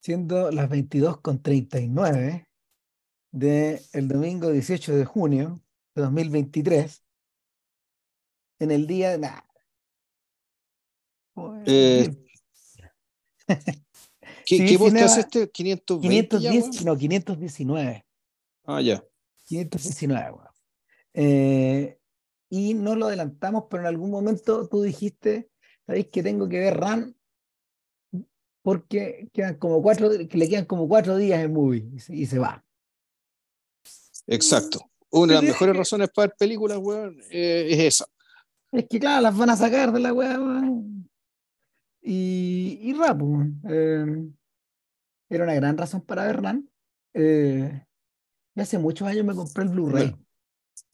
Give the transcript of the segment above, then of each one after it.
siendo las 22.39 del domingo 18 de junio de 2023, en el día de nada. Eh, ¿Qué, Sí, qué podcast Cinema- es este? 520 ya, 510, weón? no, 519. Ah, ya. 519, weón. Eh, y no lo adelantamos, pero en algún momento tú dijiste, ¿sabéis que tengo que ver Ran? Porque quedan como cuatro, que le quedan como cuatro días en movie y se, y se va. Exacto. Una de las mejores razones para ver películas, weón, eh, es esa. Es que claro, las van a sacar de la weá. weón. Y, y rap. Eh, era una gran razón para ver Ran. Eh, y hace muchos años me compré el Blu-ray.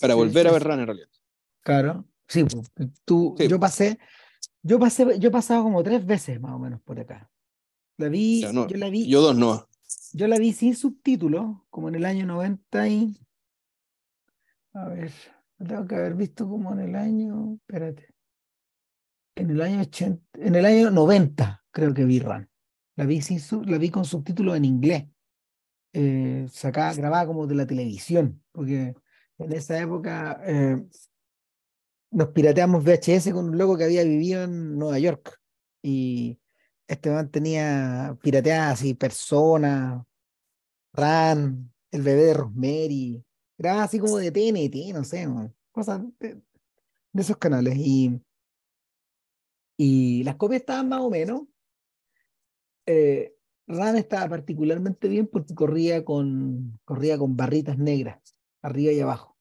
Para Sí, volver a sí, ver. Run en realidad. Claro, sí, pues, tú, Sí. yo pasé, yo pasé, yo he pasado como tres veces más o menos por acá. La vi, no, yo la vi, Yo dos no. yo la vi sin subtítulos, como en el año 90 y, a ver, tengo que haber visto como en el año, espérate, en el año 80, en el año 90 creo que vi Ran. La vi sin su- la vi con subtítulos en inglés, eh, sacada, grabada como de la televisión, porque en esa época eh, nos pirateamos VHS con un loco que había vivido en Nueva York. Y este man tenía pirateadas así, Persona, Ran, El bebé de Rosemary. Grababa así como de TNT, no sé, cosas de, de esos canales. Y, y las copias estaban más o menos. Eh, Ran estaba particularmente bien porque corría con, corría con barritas negras, arriba y abajo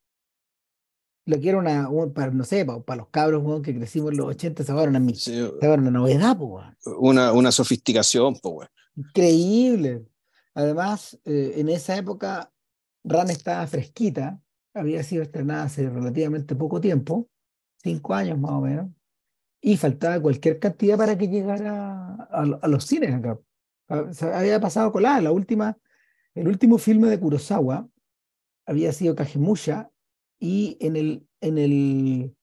lo que era una, un- para, no sé, para, para los cabros weón, que crecimos en los 80, se era una, mi- Sí, se una novedad, po, weón. una, una sofisticación, weón. Increíble. Además, eh, en esa época, Ran estaba fresquita, había sido estrenada hace relativamente poco tiempo, cinco años más o menos, y faltaba cualquier cantidad para que llegara a, a los cines acá. Ah, había pasado colada, la última, el último filme de Kurosawa había sido Kagemusha, y en el, en el,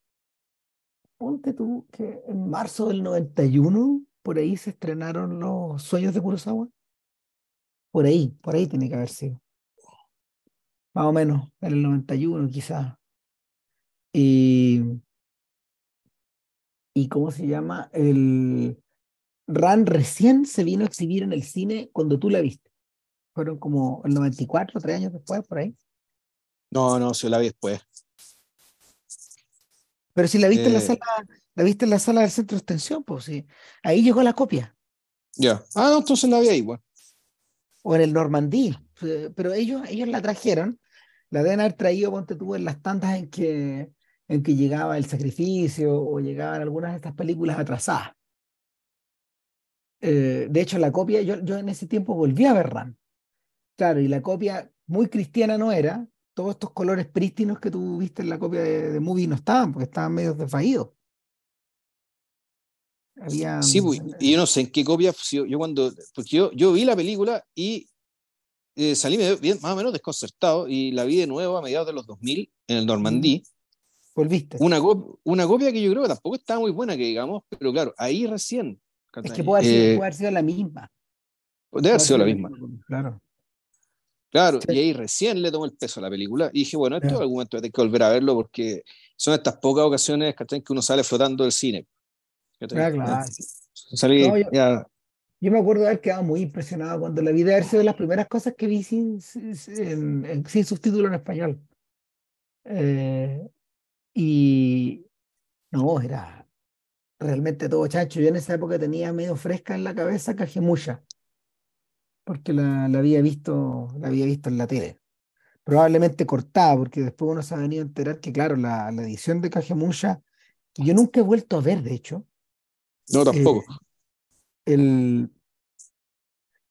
ponte tú, que en marzo del 91, por ahí se estrenaron los sueños de Kurosawa. Por ahí, por ahí tiene que haber sido. Más o menos, en el 91 quizás. Y, y ¿cómo se llama? El Ran recién se vino a exhibir en el cine cuando tú la viste. Fueron como el 94, tres años después, por ahí. No, no, se la vi después. Pero si la viste en la Eh. sala, la viste en la sala del centro de extensión, pues sí. Ahí llegó la copia. Ya. Ah, no, entonces la vi ahí, weón. O en el Normandí. Eh, Pero ellos, ellos la trajeron, la deben haber traído, ponte tú, en las tandas en que, en que llegaba el sacrificio o llegaban algunas de estas películas atrasadas. Eh, de hecho, la copia, yo, yo en ese tiempo volví a ver Ram. Claro, y la copia muy cristiana no era. Todos estos colores prístinos que tú viste en la copia de, de Movie no estaban, porque estaban medio desvaídos. Había, Sí, pues, y yo no sé en qué copia, si yo, yo cuando, porque yo, yo vi la película y eh, salí bien, más o menos desconcertado y la vi de nuevo a mediados de los 2000 en el Normandí. volviste. Una, cop- una copia que yo creo que tampoco estaba muy buena, que digamos, pero claro, ahí recién. Es que puede haber, sido, Eh, puede haber sido la misma. debe haber sido la misma. Claro. Claro, Sí. y ahí recién le tomó el peso a la película y dije, bueno, esto en algún momento tener que volver a verlo porque son estas pocas ocasiones que uno sale flotando del cine. ¿cachai? Ah, claro. Salí, No, yo- ya, Yo me acuerdo de haber quedado muy impresionado cuando la vi, de haber sido de las primeras cosas que vi sin, sin, en- sin subtítulo en español. Eh, y no, era realmente todo chacho. Yo en esa época tenía medio fresca en la cabeza Cajemucha, porque la, la había visto, la había visto en la tele. Probablemente cortada, porque después uno se ha venido a enterar que, claro, la, la edición de Cajemucha, que yo nunca he vuelto a ver, de hecho, no tampoco. el,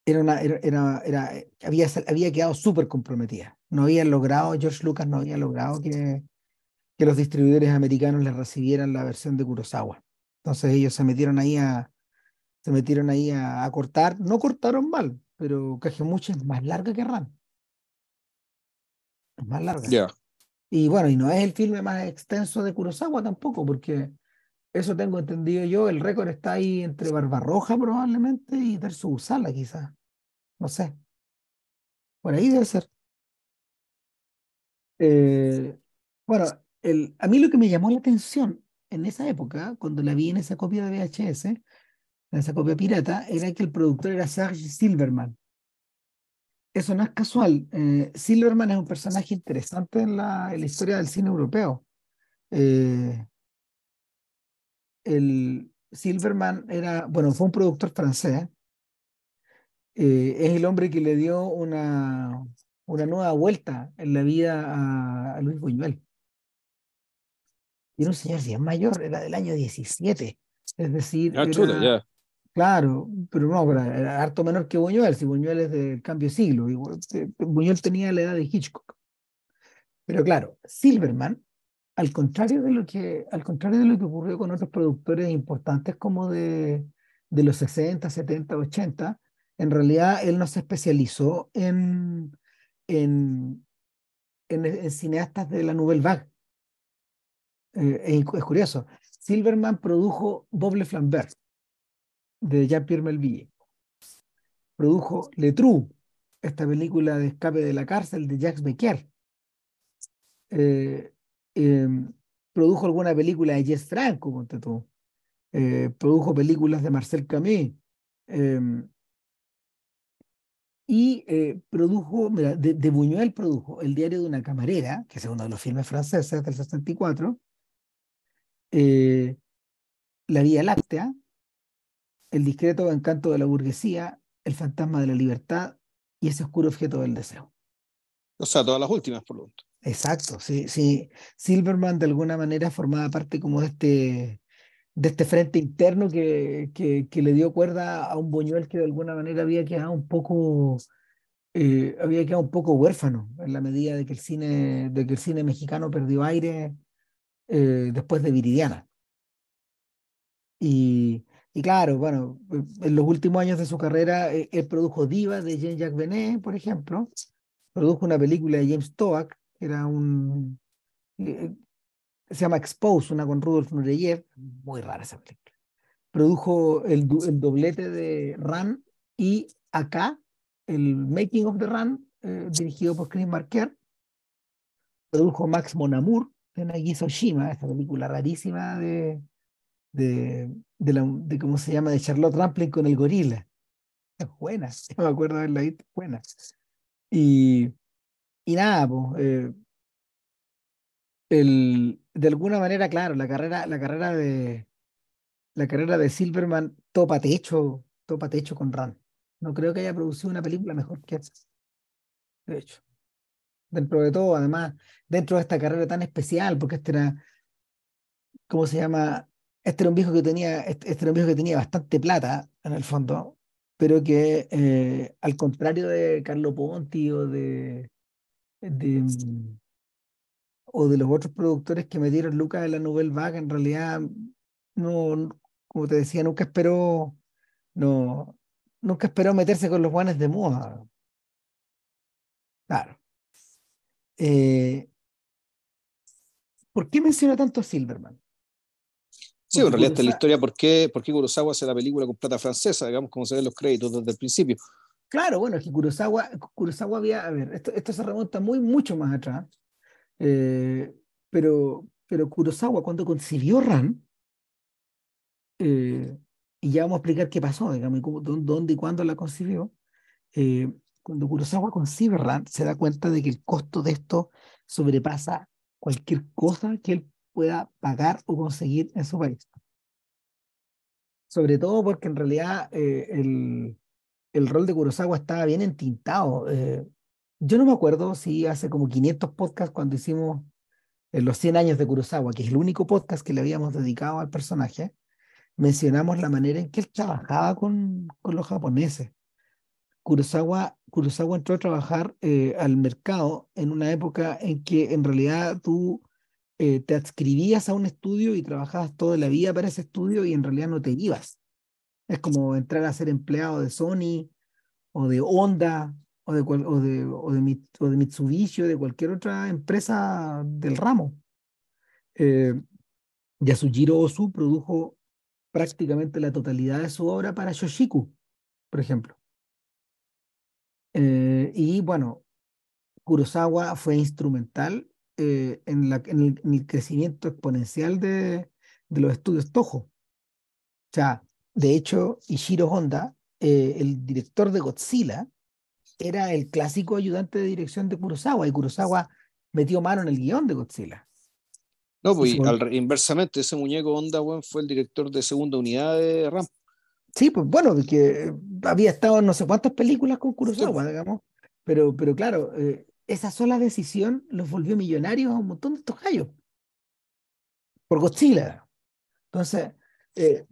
era una, era, era- era- eh, había, había quedado súper comprometida. No había logrado, George Lucas no había logrado que, que los distribuidores americanos les recibieran la versión de Kurosawa. Entonces ellos se metieron ahí a, se metieron ahí a, a cortar. No cortaron mal, pero Kagemucha es más larga que Ran. Es más larga. Y bueno, y no es el filme más extenso de Kurosawa tampoco, porque eso tengo entendido yo, el récord está ahí entre Barbarroja probablemente y Terzo Usala quizás. No sé. Por ahí debe ser. Eh, bueno, el, a mí lo que me llamó la atención en esa época, cuando la vi en esa copia de VHS, en esa copia pirata, era que el productor era Serge Silverman. Eso no es casual. Eh, Silverman es un personaje interesante en la, en la historia del cine europeo. Eh, el Silverman era, bueno, fue un productor francés. Eh, es el hombre que le dio una, una nueva vuelta en la vida a, a Luis Buñuel. Y era un señor bien mayor, era del año 17. Es decir, Ah, era-. Claro, pero no, pero era harto menor que Buñuel, si Buñuel es del cambio de siglo. eh, Buñuel tenía la edad de Hitchcock. Pero claro, Silverman, al contrario de lo que, al contrario de lo que ocurrió con otros productores importantes como de, de los 60, 70, 80, en realidad él no se especializó en, en, en, cineastas de la Nouvelle Vague. Eh, es, curioso. Silverman produjo Bob Le Flambert de Jean-Pierre Melville. Produjo Le Trou, esta película de escape de la cárcel de Jacques Becker. Eh, em, produjo alguna película de Jess Franco. Eh, produjo películas de Marcel Camus. y eh, produjo, mira, de, de Buñuel produjo El diario de una camarera, que es uno de los filmes franceses del 64, eh, La Vía Láctea, El discreto encanto de la burguesía, El fantasma de la libertad y ese oscuro objeto del deseo. O sea, todas las últimas, por lo tanto. Exacto, sí, sí. Silverman de alguna manera formaba parte como de este, de este frente interno que, que, que le dio cuerda a un Buñuel que de alguna manera había quedado un poco, eh, había quedado un poco huérfano en la medida de que el cine, de que el cine mexicano perdió aire eh, después de Viridiana. Y, y claro, bueno, eh, en los últimos años de su carrera, eh, él produjo Diva de Jean-Jacques Benet, por ejemplo, produjo una película de James Toak, que era un, eh, se llama Expose, una con Rudolf Nureyev, muy rara esa película. Produjo el, doblete de Run y acá, el Making of the Run, eh, dirigido por Chris Marker. Produjo Max Mon Amour de Nagisa Oshima, esta película rarísima de, de, de, la, de cómo se llama, de Charlotte Rampling con el gorila. Es buena, yo me acuerdo de haberla visto, buena. Y, y nada, pues, el, de alguna manera, claro, la carrera, la carrera de la carrera de Silverman topa techo, topa techo con Run. No creo que haya producido una película mejor que esa. De hecho, dentro de todo, además, dentro de esta carrera tan especial, porque este era, ¿cómo se llama? Este era un viejo que tenía, este, este un viejo que tenía bastante plata, en el fondo, pero que eh, al contrario de Carlo Ponti o de, de o de los otros productores que metieron Lucas en la Nouvelle Vague, en realidad no, como te decía, nunca esperó, no, nunca esperó meterse con los guanes de moda. Claro. Eh, ¿por qué menciona tanto Silverman? Sí, en realidad está la historia por qué, por qué Kurosawa hace la película con plata francesa, digamos, como se ven los créditos desde el principio. Claro, bueno, es que Kurosawa, Kurosawa había, a ver, esto, esto se remonta muy, mucho más atrás, eh, pero, pero Kurosawa cuando concibió Ran, eh, y ya vamos a explicar qué pasó, digamos, y cómo- dó- dónde y cuándo la concibió, eh, cuando Kurosawa concibe Ran, se da cuenta de que el costo de esto sobrepasa cualquier cosa que él pueda pagar o conseguir en su país. Sobre todo porque en realidad eh, el, el rol de Kurosawa estaba bien entintado. eh, yo no me acuerdo si hace como 500 podcasts cuando hicimos eh, los 100 años de Kurosawa, que es el único podcast que le habíamos dedicado al personaje, mencionamos la manera en que él trabajaba con, con los japoneses. Kurosawa, Kurosawa entró a trabajar al mercado en una época en que en realidad tú eh, te adscribías a un estudio y trabajabas toda la vida para ese estudio y en realidad no te ibas. Es como entrar a ser empleado de Sony o de Honda o de, o de, o de Mitsubishi o de cualquier otra empresa del ramo. Eh, Yasujiro Ozu produjo prácticamente la totalidad de su obra para Yoshiku, por ejemplo. Eh, y bueno, Kurosawa fue instrumental eh, en, la, en, el, en, el, crecimiento exponencial de, de, los estudios Toho. O sea, de hecho, Ishiro Honda, eh, el director de Godzilla, era el clásico ayudante de dirección de Kurosawa y Kurosawa metió mano en el guion de Godzilla. No, pues al, inversamente, ese muñeco Honda bueno, fue el director de segunda unidad de RAM. Sí, pues bueno, que había estado en no sé cuántas películas con Kurosawa, sí. digamos, pero, pero claro, eh, esa sola decisión los volvió millonarios a un montón de estos gallos. Por Godzilla. Entonces, eh,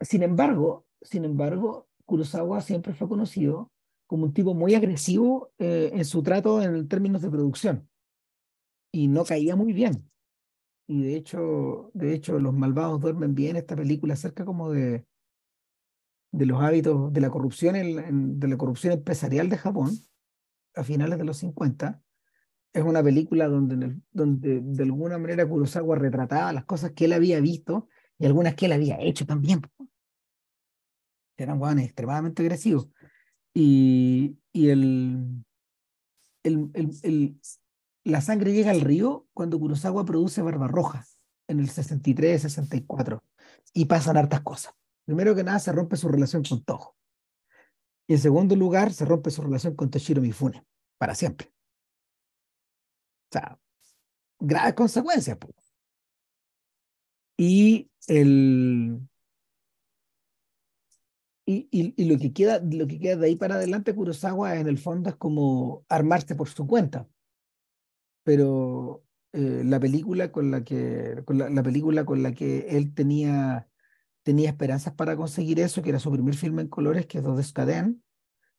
sin embargo, sin embargo, Kurosawa siempre fue conocido como un tipo muy agresivo eh, en su trato en términos de producción. Y no caía muy bien. Y de hecho, de hecho, Los Malvados Duermen Bien, esta película acerca como de, de los hábitos de la corrupción, de la corrupción empresarial de Japón a finales de los 50. Es una película donde, donde de alguna manera Kurosawa retrataba las cosas que él había visto y algunas que él había hecho también. Eran guanes extremadamente agresivos. Y, y el, el, el, el, la sangre llega al río cuando Kurosawa produce Barbarroja en el 63, 64. Y pasan hartas cosas. Primero que nada, se rompe su relación con Toho. Y en segundo lugar, se rompe su relación con Toshiro Mifune, para siempre. O sea, graves consecuencias. Pues. Y el. Y, y, lo, que queda, lo que queda de ahí para adelante, Kurosawa en el fondo es como armarse por su cuenta. Pero eh, la película con la que con la, película con la que él tenía tenía esperanzas para conseguir eso, que era su primer filme en colores, que es Dos Descaden,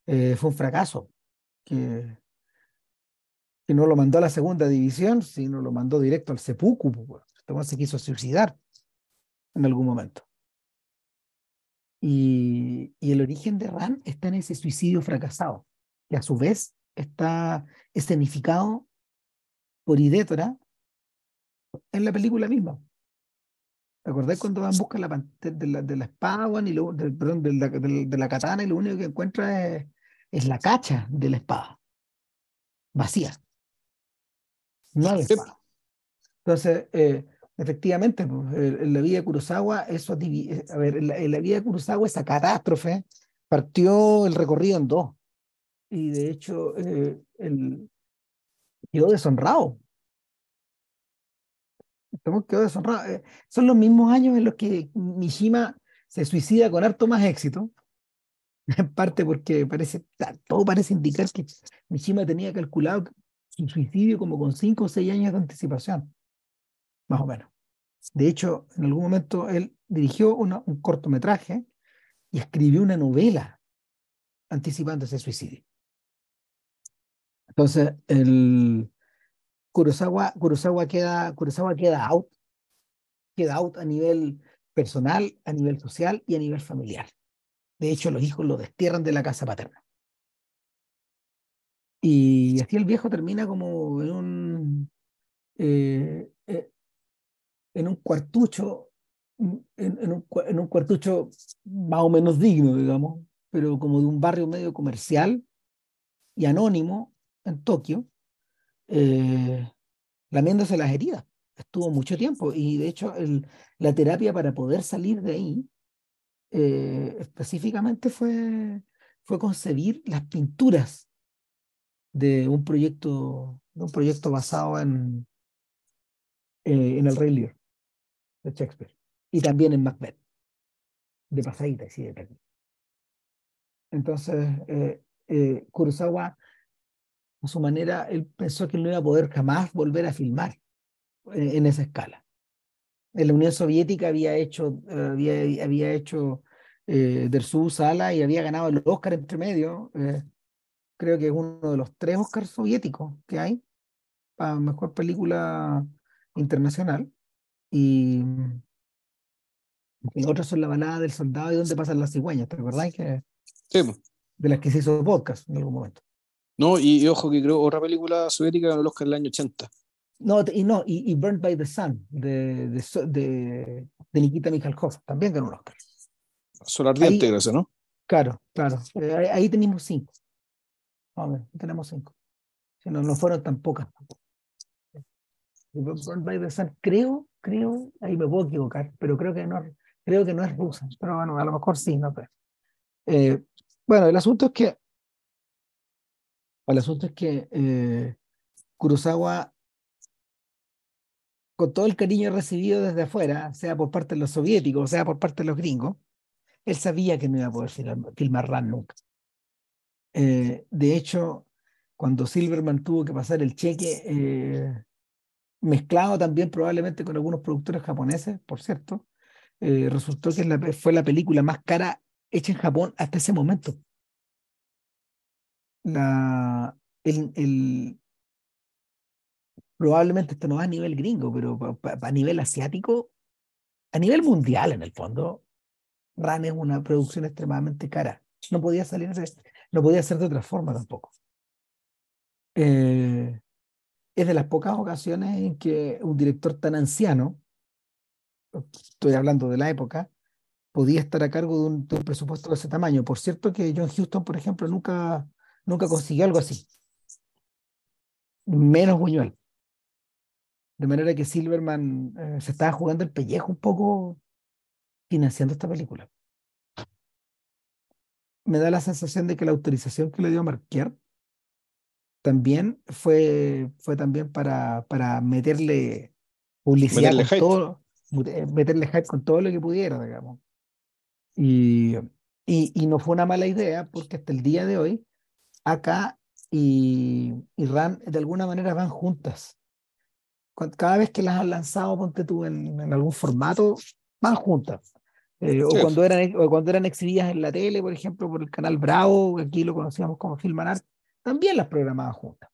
eh, fue un fracaso, que, no lo mandó a la segunda división, sino lo mandó directo al seppuku. Este se quiso suicidar en algún momento. Y, y, el origen de Ran está en ese suicidio fracasado, que a su vez está escenificado por Idétora en la película misma. ¿Te acordás cuando va en busca de la, de la, de la espada, bueno, y lo, de, perdón, de la, de, de la, katana y lo único que encuentra es, es la cacha de la espada? Vacía. No hay espada. Entonces, eh, efectivamente, pues, en la vida de Kurosawa, eso, a ver, en la, en la, vida de Kurosawa, esa catástrofe partió el recorrido en dos. Y de hecho, eh, el, quedó deshonrado estamos quedó deshonrado. Eh, son los mismos años en los que Mishima se suicida con harto más éxito. En parte porque parece, todo parece indicar que Mishima tenía calculado su suicidio como con 5 o 6 años de anticipación. Más o menos. De hecho, en algún momento él dirigió una, un cortometraje y escribió una novela anticipando ese suicidio. Entonces, el, Kurosawa, Kurosawa, queda, Kurosawa queda out, queda out a nivel personal, a nivel social y a nivel familiar. De hecho, los hijos lo destierran de la casa paterna. Y así el viejo termina como en un, eh, eh, en un cuartucho, en, en, un, en un cuartucho más o menos digno, digamos, pero como de un barrio medio comercial y anónimo en Tokio, eh, lamiéndose las heridas. Estuvo mucho tiempo y de hecho el, la terapia para poder salir de ahí eh, específicamente fue, fue concebir las pinturas de un proyecto, de un proyecto basado en, eh, en el Rey Lear de Shakespeare y también en Macbeth de pasadita y de Entonces, eh, eh, Kurosawa a su manera, él pensó que no iba a poder jamás volver a filmar en, esa escala. En la Unión Soviética había hecho, había, había hecho eh, Dersu Sala y había ganado el Oscar entre medio. Eh, creo que es uno de los tres Oscars soviéticos que hay para mejor película internacional. Y, y otros son La balada del soldado y Dónde pasan las cigüeñas, ¿te acordás? Que, sí. De las que se hizo podcast en algún momento. No, y, y, ojo que creo otra película soviética ganó el Oscar en el año 80. No, y no, y, y Burned by the Sun de, de, de, de Nikita Mikhalkov también ganó un Oscar. Sol ardiente, gracias, ¿no? Claro, claro. Eh, ahí tenemos cinco. A ver, tenemos cinco. Si no, no fueron tan pocas. Creo, creo, ahí me puedo equivocar, pero creo que no, creo que no es rusa, pero bueno, a lo mejor sí, no sé. Eh, bueno, el asunto es que, el asunto es que eh, Kurosawa, con todo el cariño recibido desde afuera, sea por parte de los soviéticos, sea por parte de los gringos, él sabía que no iba a poder filmar, filmar nunca. Eh, de hecho, cuando Silverman tuvo que pasar el cheque, eh, mezclado también probablemente con algunos productores japoneses, por cierto, eh, resultó que fue la película más cara hecha en Japón hasta ese momento. La, el, probablemente esto no va a nivel gringo, pero a nivel asiático, a nivel mundial en el fondo, Ran es una producción extremadamente cara. No podía salir de, no podía ser de otra forma tampoco. Eh, es de las pocas ocasiones en que un director tan anciano, estoy hablando de la época, podía estar a cargo de un, presupuesto de ese tamaño. Por cierto que John Huston, por ejemplo, nunca, nunca consiguió algo así. Menos Buñuel. De manera que Silverman eh, se estaba jugando el pellejo un poco financiando esta película. Me da la sensación de que la autorización que le dio Marquier también fue, fue también para, para meterle publicidad meterle con todo, eh, meterle hype con todo lo que pudiera, digamos. Y, y, y, no fue una mala idea porque hasta el día de hoy, acá y, y RAN de alguna manera van juntas. Cada vez que las han lanzado, ponte tú en, en algún formato, van juntas. Eh, o, cuando eran, o cuando eran exhibidas en la tele, por ejemplo, por el canal Bravo, aquí lo conocíamos como Filmanar, también las programaban juntas.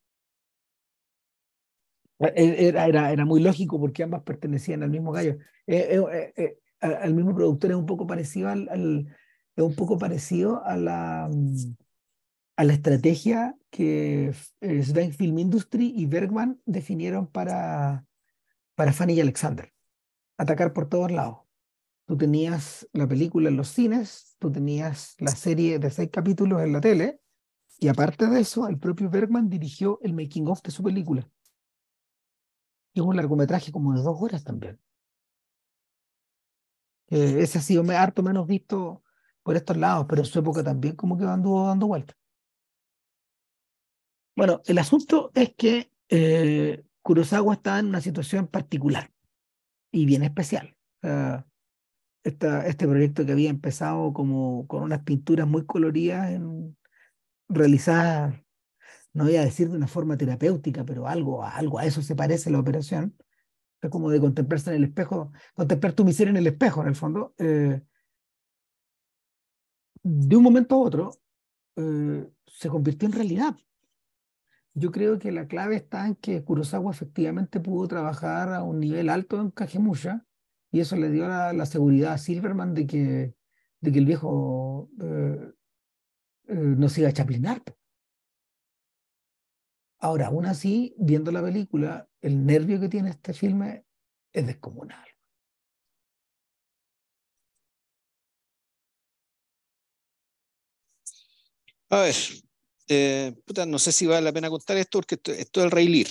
E, e, era, era, era muy lógico porque ambas pertenecían al mismo gallo. Eh, eh, al mismo productor es un poco parecido al, es un poco parecido a la a la estrategia que Sven Film Industry y Bergman definieron para, para Fanny y Alexander. Atacar por todos lados. Tú tenías la película en los cines, tú tenías la serie de seis capítulos en la tele, y aparte de eso, el propio Bergman dirigió el making of de su película. Y es un largometraje como de dos horas también. ese ha sido harto menos visto por estos lados, pero en su época también como que anduvo dando vueltas. Bueno, el asunto es que eh, Kurosawa está en una situación particular y bien especial este proyecto que había empezado como con unas pinturas muy coloridas, en, realizadas, no voy a decir de una forma terapéutica, pero algo, algo a eso se parece la operación. Es como de contemplarse en el espejo, contemplar tu miseria en el espejo, en el fondo. Eh, de un momento a otro, eh, se convirtió en realidad. Yo creo que la clave está en que Kurosawa efectivamente pudo trabajar a un nivel alto en Kagemusha, y eso le dio la, seguridad a Silverman de que, de que el viejo eh, eh, no se iba a chaplinar. Ahora, aún así, viendo la película, el nervio que tiene este filme es descomunal. A ver, eh, no sé si vale la pena contar esto porque esto, esto es el Rey Lear,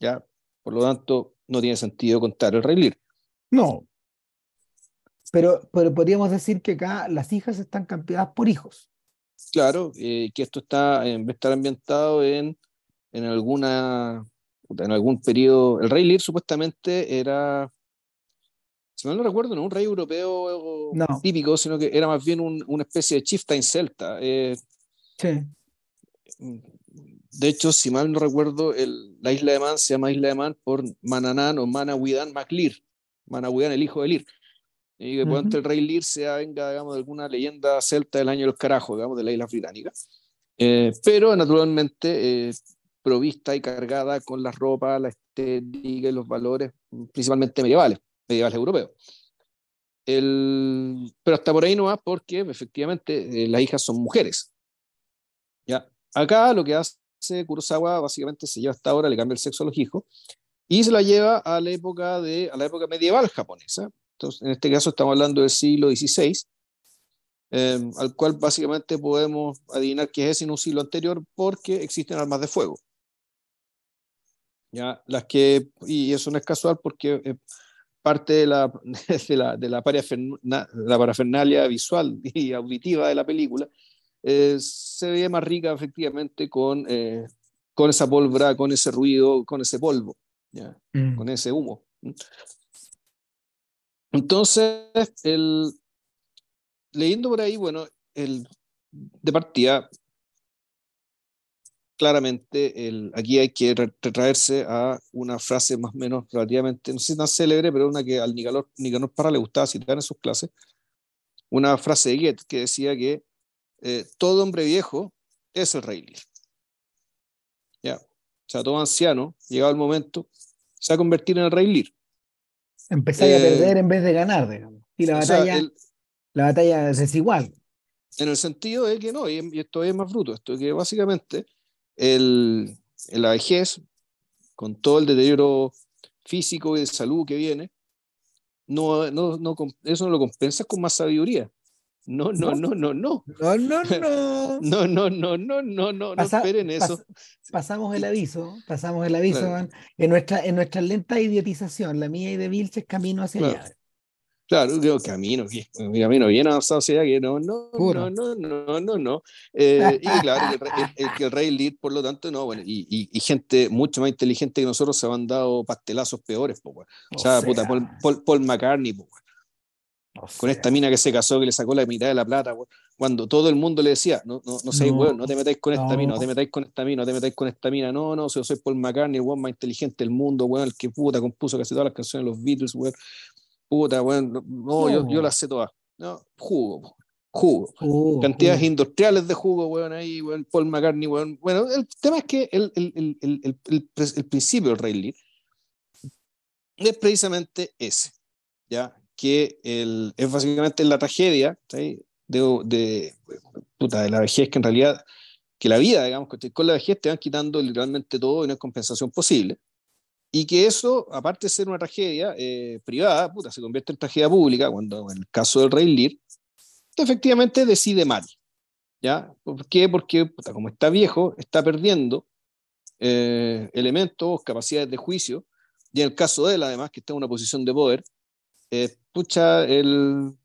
¿ya? Por lo tanto, no tiene sentido contar el Rey Lear. No. Pero, pero podríamos decir que acá las hijas están campeadas por hijos. Claro, eh, que esto está, en estar ambientado en, en alguna en algún periodo. El rey Lear supuestamente era, si mal no recuerdo, no un rey europeo típico, sino que era más bien un, una especie de chieftain celta. Eh, sí. De hecho, si mal no recuerdo, el, la isla de Man se llama Isla de Man por Mananan o Manawidan MacLear. Manawidan, el hijo de Lear. Y que uh el rey Lear sea, venga, digamos, de alguna leyenda celta del año del carajo, digamos, de la isla británica. Eh, pero naturalmente eh, provista y cargada con la ropa, la estética y los valores, principalmente medievales, medievales europeos. El, pero hasta por ahí no va porque efectivamente eh, las hijas son mujeres. Acá lo que hace Kurosawa básicamente se lleva hasta ahora, le cambia el sexo a los hijos y se la lleva a la época, de, a la época medieval japonesa. Entonces, en este caso estamos hablando del siglo XVI. eh, al cual básicamente podemos adivinar que es en un siglo anterior porque existen armas de fuego. ¿Ya? Las que, y eso no es casual porque eh, parte de la, de la, de la, parafernalia visual y auditiva de la película eh, se ve más rica efectivamente con, con esa pólvora, con ese ruido, con ese polvo, ¿ya? Mm. con ese humo. Entonces, el, leyendo por ahí, bueno, el, de partida, claramente el, aquí hay que retraerse a una frase más o menos relativamente, no sé si tan célebre, pero una que al Nicanor, Nicanor Parra le gustaba citar en sus clases, una frase de Goethe que decía que eh, todo hombre viejo es el rey Ya. O sea, todo anciano, llegado el momento, se va a convertir en el rey Lear. Empezáis a eh, perder en vez de ganar, digamos. Y la batalla la batalla es desigual. En el sentido de que no, y, esto es más bruto, esto es que básicamente el, la vejez, con todo el deterioro físico y de salud que viene, no, no, no, eso no lo compensas con más sabiduría. No, no, no, no, no. No, no, no. No, no, no, no, no, no, no esperen eso. pasamos el aviso, pasamos el aviso, en nuestra, en nuestra lenta idiotización, la mía y de Vilches camino hacia allá. Claro, digo, camino, camino bien avanzado, o sea que no, no, no, no, no, no, no. Eh, y claro, el, el, rey Lead, por lo tanto, no, bueno, y, y, gente mucho más inteligente que nosotros se han dado pastelazos peores, pues, o, sea, puta, Paul, Paul, McCartney, pues, con esta mina que se casó, que le sacó la mitad de la plata, cuando todo el mundo le decía, no, no, no seáis no, no te metáis con esta mina, no te metáis con esta mina, no te metáis con esta mina, no, no, yo soy Paul McCartney, el weón más inteligente del mundo, weón, el que puta compuso casi todas las canciones de los Beatles, weón, puta, bueno, no, yo, yo las sé todas. No, jugo, jugo. Cantidades industriales de jugo, weón, ahí, weón, Paul McCartney, weón. Bueno, el tema es que el, el, el, el, el principio del Rey Lear es precisamente ese, ¿ya? Que el, es básicamente la tragedia de, de, puta, de la vejez, que en realidad, que la vida, digamos, con la vejez te van quitando literalmente todo y no hay compensación posible. Y que eso, aparte de ser una tragedia eh, privada, puta, se convierte en tragedia pública, cuando en el caso del rey Lear, efectivamente decide mal. ¿Ya? ¿Por qué? Porque, puta, como está viejo, está perdiendo eh, elementos, capacidades de juicio, y en el caso de él, además, que está en una posición de poder, eh, pucha, él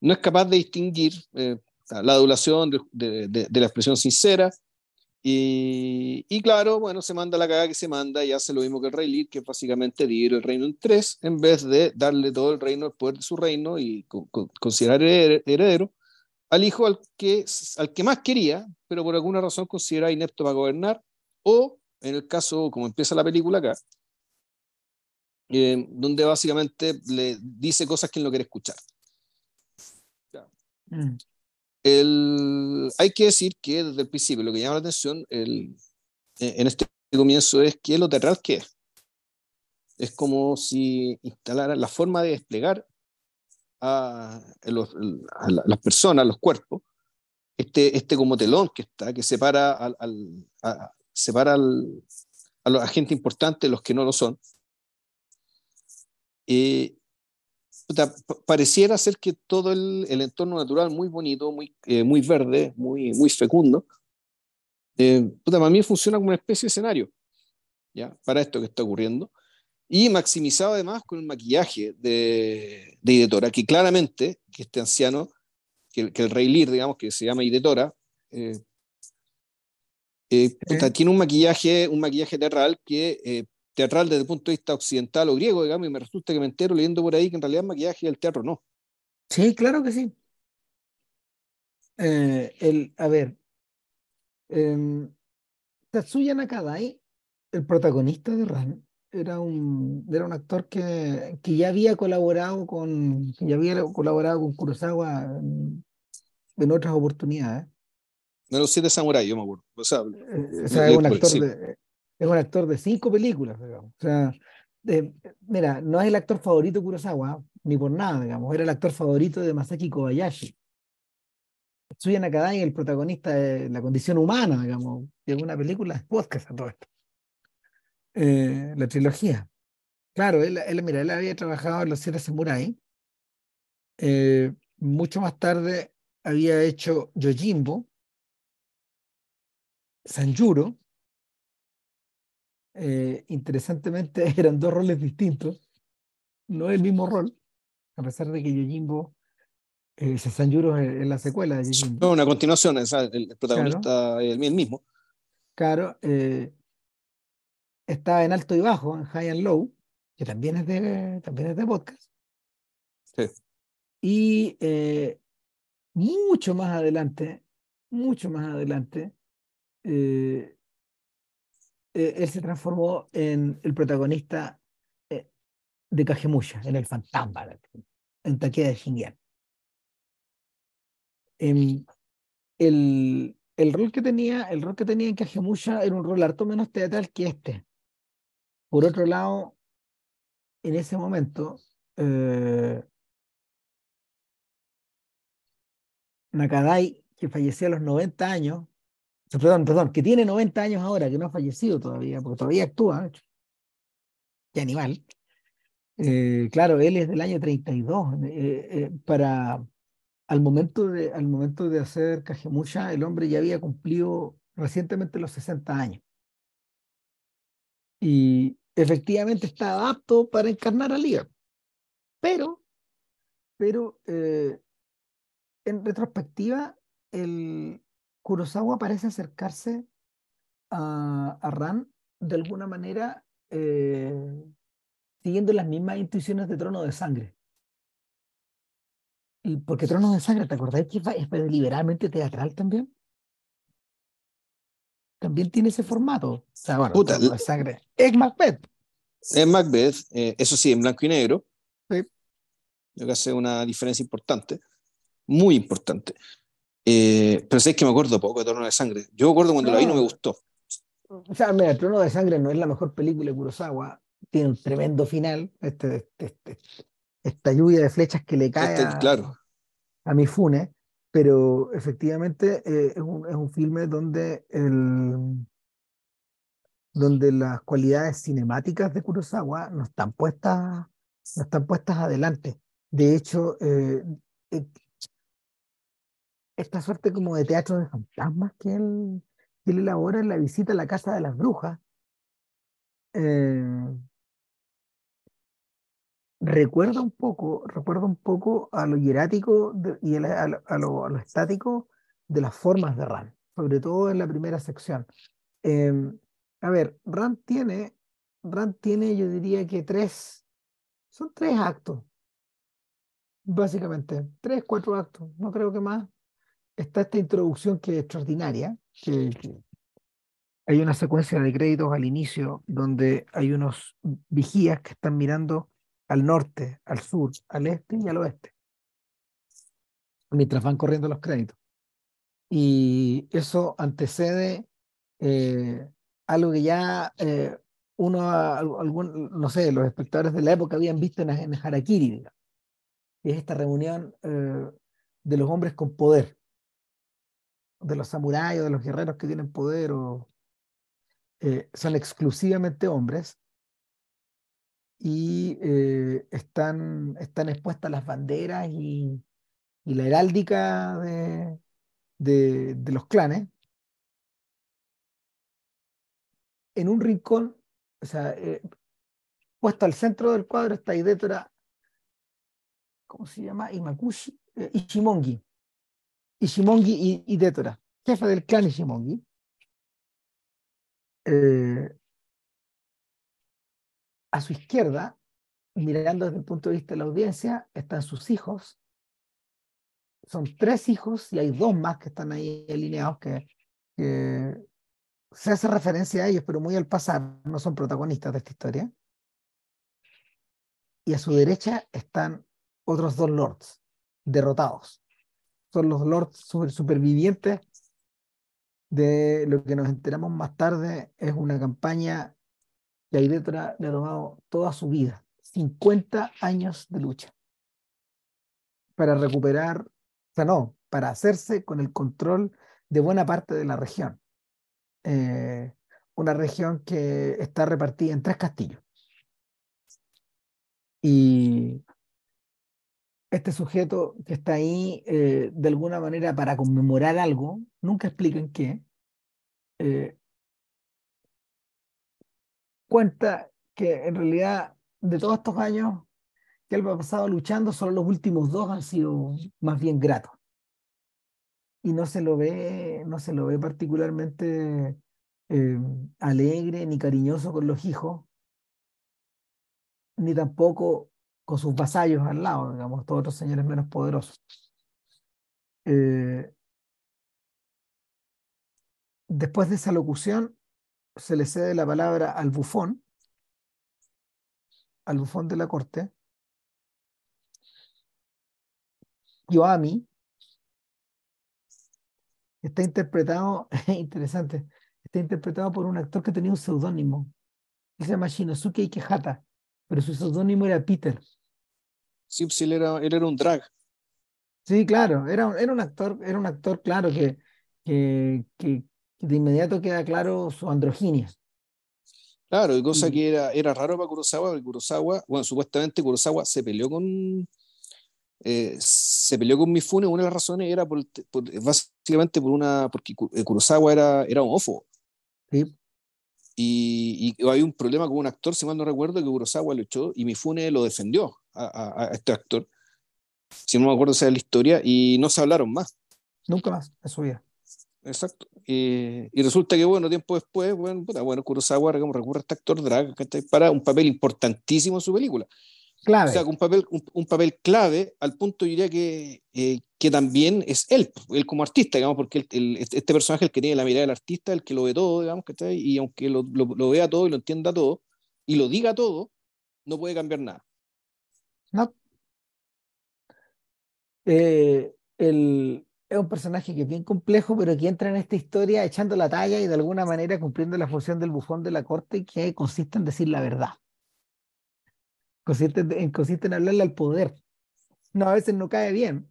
no es capaz de distinguir la adulación de, la expresión sincera. Y, claro, bueno, se manda la caga que se manda y hace lo mismo que el rey que básicamente divide el reino en tres, en vez de darle todo el reino, el poder de su reino y considerar heredero al hijo al que, al que más quería, pero por alguna razón considera inepto para gobernar, o en el caso, como empieza la película acá, eh, donde básicamente le dice cosas que él no quiere escuchar. Mm. El, hay que decir que desde el principio lo que llama la atención el, eh, en este comienzo es que lo teatral que es. Es como si instalara la forma de desplegar a, los, a, las personas, los cuerpos, este, este como telón que está, que separa, al, a, separa al, a los agentes importantes de los que no lo son. Eh, pareciera ser que todo el, el, entorno natural muy bonito, muy, eh, muy verde, muy, muy fecundo, eh, para mí funciona como una especie de escenario ¿ya? para esto que está ocurriendo. Y maximizado además con el maquillaje de, de Idetora, que claramente, que este anciano, que, que el rey Lear, digamos, que se llama Idetora, eh, eh tiene un maquillaje, un maquillaje teatral que teatral desde el punto de vista occidental o griego, digamos, y me resulta que me entero leyendo por ahí que en realidad el maquillaje y el teatro no. Sí, claro que sí. Eh, el, a ver, eh, Tatsuya Nakadai, el protagonista de Ran, era un, era un actor que, que ya había colaborado con, ya había colaborado con Kurosawa en, otras oportunidades. De los siete samuráis, yo me acuerdo. O sea, eh, es un actor de, es un actor de cinco películas, digamos. O sea, mira, no es el actor favorito de Kurosawa, ni por nada, digamos, era el actor favorito de Masaki Kobayashi. Tsuya Nakadai, el protagonista de La condición humana, digamos, de una película, podcast a todo esto. Eh, la trilogía. Claro, él, mira, él había trabajado en Los Siete Samurai. Eh, mucho más tarde había hecho Yojimbo, Sanjuro. Eh, interesantemente eran dos roles distintos, no el mismo rol, a pesar de que Yojimbo, eh, Sanjuro es, la secuela de Yojimbo. No, una continuación, el, protagonista es el mismo. Claro, eh, estaba en alto y bajo, en high and low, que también es de, también es de podcast. Sí. Y eh, mucho más adelante, mucho más adelante, eh, eh, él se transformó en el protagonista de Kagemusha, en el fantasma, en Takeda de Shinyan. Em, el, el rol que tenía, el rol que tenía en Kagemusha era un rol harto menos teatral que este. Por otro lado, en ese momento, eh, Nakadai, que falleció a los 90 años, perdón, perdón, que tiene 90 años ahora, que no ha fallecido todavía, porque todavía actúa, qué animal. Eh, claro, él es del año 32. Eh, para, al momento, de, al momento de hacer Kagemusha, el hombre ya había cumplido recientemente los 60 años. Y efectivamente está apto para encarnar a Liga. Pero, pero eh, en retrospectiva, el Kurosawa parece acercarse a, a Ran de alguna manera eh, siguiendo las mismas intuiciones de Trono de Sangre. Y porque Trono de Sangre, ¿te acordáis que es deliberadamente teatral también? También tiene ese formato. O sea, bueno, Trono de Sangre. Es Macbeth. Es Macbeth, eh, eso sí, en blanco y negro. Sí. Yo que hace una diferencia importante, muy importante. Eh, pero sé que me acuerdo poco de Trono de Sangre. Yo me acuerdo cuando la vi no me gustó. O sea, mira, Trono de Sangre no es la mejor película de Kurosawa. Tiene un tremendo final. Este, este, este esta lluvia de flechas que le cae este, claro. a, Mifune. Pero efectivamente eh, es, un, es un filme donde el, donde las cualidades cinemáticas de Kurosawa no están puestas, no están puestas adelante. De hecho, eh, esta suerte como de teatro de fantasmas que él, que él elabora en la visita a la casa de las brujas, eh, recuerda un poco, recuerda un poco a lo hierático y a, lo, a, lo, estático de las formas de Ran, sobre todo en la primera sección. A ver, Rand tiene, Rand tiene, yo diría que tres, son tres actos, básicamente, tres, cuatro actos, no creo que más. Está esta introducción que es extraordinaria, que, hay una secuencia de créditos al inicio donde hay unos vigías que están mirando al norte, al sur, al este y al oeste, mientras van corriendo los créditos. Y eso antecede eh, algo que ya eh, uno, algún, no sé, los espectadores de la época habían visto en, en Harakiri, es esta reunión eh, de los hombres con poder, de los samuráis o de los guerreros que tienen poder, o, eh, son exclusivamente hombres y están, están expuestas las banderas y, la heráldica de, de, los clanes en un rincón, o sea, eh, puesto al centro del cuadro está Hidétora, ¿cómo se llama? Imakushi, eh, Ishimongi. Ishimongi y Hidétora, jefe del clan Ishimongi. Eh, a su izquierda, mirando desde el punto de vista de la audiencia, están sus hijos. Son tres hijos y hay dos más que están ahí alineados que se hace referencia a ellos, pero muy al pasar, no son protagonistas de esta historia. Y a su derecha están otros dos lords derrotados. Son los lords supervivientes de lo que nos enteramos más tarde es una campaña que detrás le ha tomado toda su vida, 50 años de lucha, para recuperar, o sea, no, para hacerse con el control de buena parte de la región. Eh, una región que está repartida en tres castillos. Y este sujeto que está ahí eh, de alguna manera para conmemorar algo, nunca explican qué, eh, cuenta que en realidad de todos estos años que él ha pasado luchando, solo los últimos dos han sido más bien gratos. Y no se lo ve, no se lo ve particularmente eh, alegre ni cariñoso con los hijos, ni tampoco con sus vasallos al lado, digamos, todos otros señores menos poderosos. Eh, después de esa locución, se le cede la palabra al bufón, al bufón de la corte, Yoami, está interpretado, interesante, está interpretado por un actor que tenía un seudónimo, se llama Shinosuke Ikehata, pero su seudónimo era Peter. Sí, pues él era, él era un drag. Sí, claro, era, era un actor, era un actor, claro, que, que, que de inmediato queda claro su androginia. Claro, y cosa que era, era raro para Kurosawa, porque Kurosawa, bueno, supuestamente Kurosawa se peleó con eh, se peleó con Mifune, una de las razones era por, básicamente por una, porque eh, Kurosawa era, era homófobo. Sí. Y, y, hay un problema con un actor, si mal no recuerdo, que Kurosawa lo echó y Mifune lo defendió a, a, este actor. Si no me acuerdo esa es la historia, y no se hablaron más. Nunca más en su vida. Exacto. Y, y, resulta que, bueno, tiempo después, bueno, puta, bueno Kurosawa recurre a este actor drag para un papel importantísimo en su película. Clave. O sea, un papel, un, papel clave al punto, diría que, eh, que también es él, él como artista, digamos, porque el, este personaje, el que tiene la mirada del artista, el que lo ve todo, digamos, que y aunque lo, lo, vea todo y lo entienda todo, y lo diga todo, no puede cambiar nada. No. Eh, el, es un personaje que es bien complejo, pero que entra en esta historia echando la talla y de alguna manera cumpliendo la función del bufón de la corte, que consiste en decir la verdad consiste en, consiste en hablarle al poder. No, a veces no cae bien,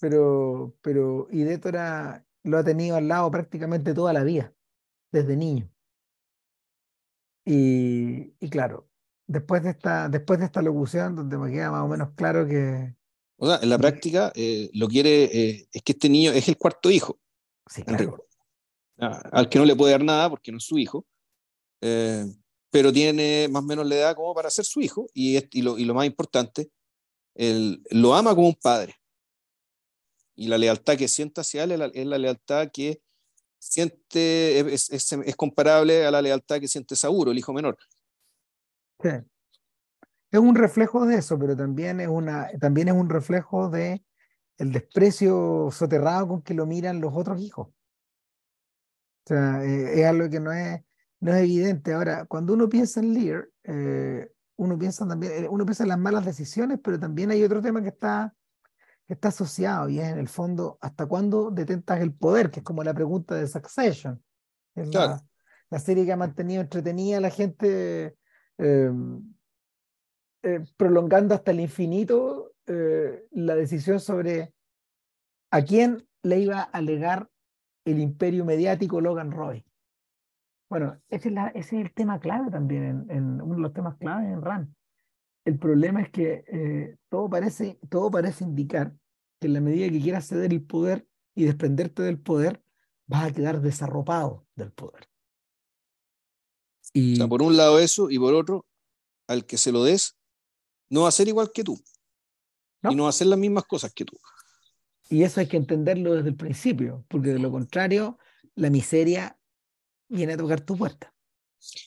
pero, pero Idétora lo ha tenido al lado prácticamente toda la vida, desde niño. Y, y claro, después de, esta, después de esta locución, donde me queda más o menos claro que... O sea, en la práctica, eh, lo quiere, eh, es que este niño es el cuarto hijo. Sí, claro. Ah, al que no le puede dar nada porque no es su hijo. Eh, pero tiene más o menos la edad como para ser su hijo y, lo, y lo, más importante, él lo ama como un padre. Y la lealtad que siente hacia él es la, lealtad que siente, es, comparable a la lealtad que siente Sauro, el hijo menor. Sí. Es un reflejo de eso, pero también es, una, también es un reflejo de el desprecio soterrado con que lo miran los otros hijos. O sea, eh, es algo que no es, no es evidente. Ahora, cuando uno piensa en Lear, eh, uno piensa también, eh, uno piensa en las malas decisiones, pero también hay otro tema que está, que está asociado y es en el fondo, ¿hasta cuándo detentas el poder? Que es como la pregunta de Succession. Es la, serie que ha mantenido entretenida a la gente eh, prolongando hasta el infinito la decisión sobre a quién le iba a legar el imperio mediático Logan Roy. Bueno, ese es, la, ese es el tema clave también, en, uno de los temas claves en RAN. El problema es que eh, todo, parece, todo parece indicar que en la medida que quieras ceder el poder y desprenderte del poder, vas a quedar desarropado del poder. Y... O sea, por un lado eso, y por otro, al que se lo des, no va a ser igual que tú. Y no va a hacer las mismas cosas que tú. Y eso hay que entenderlo desde el principio, porque de lo contrario, la miseria viene a tocar tu puerta.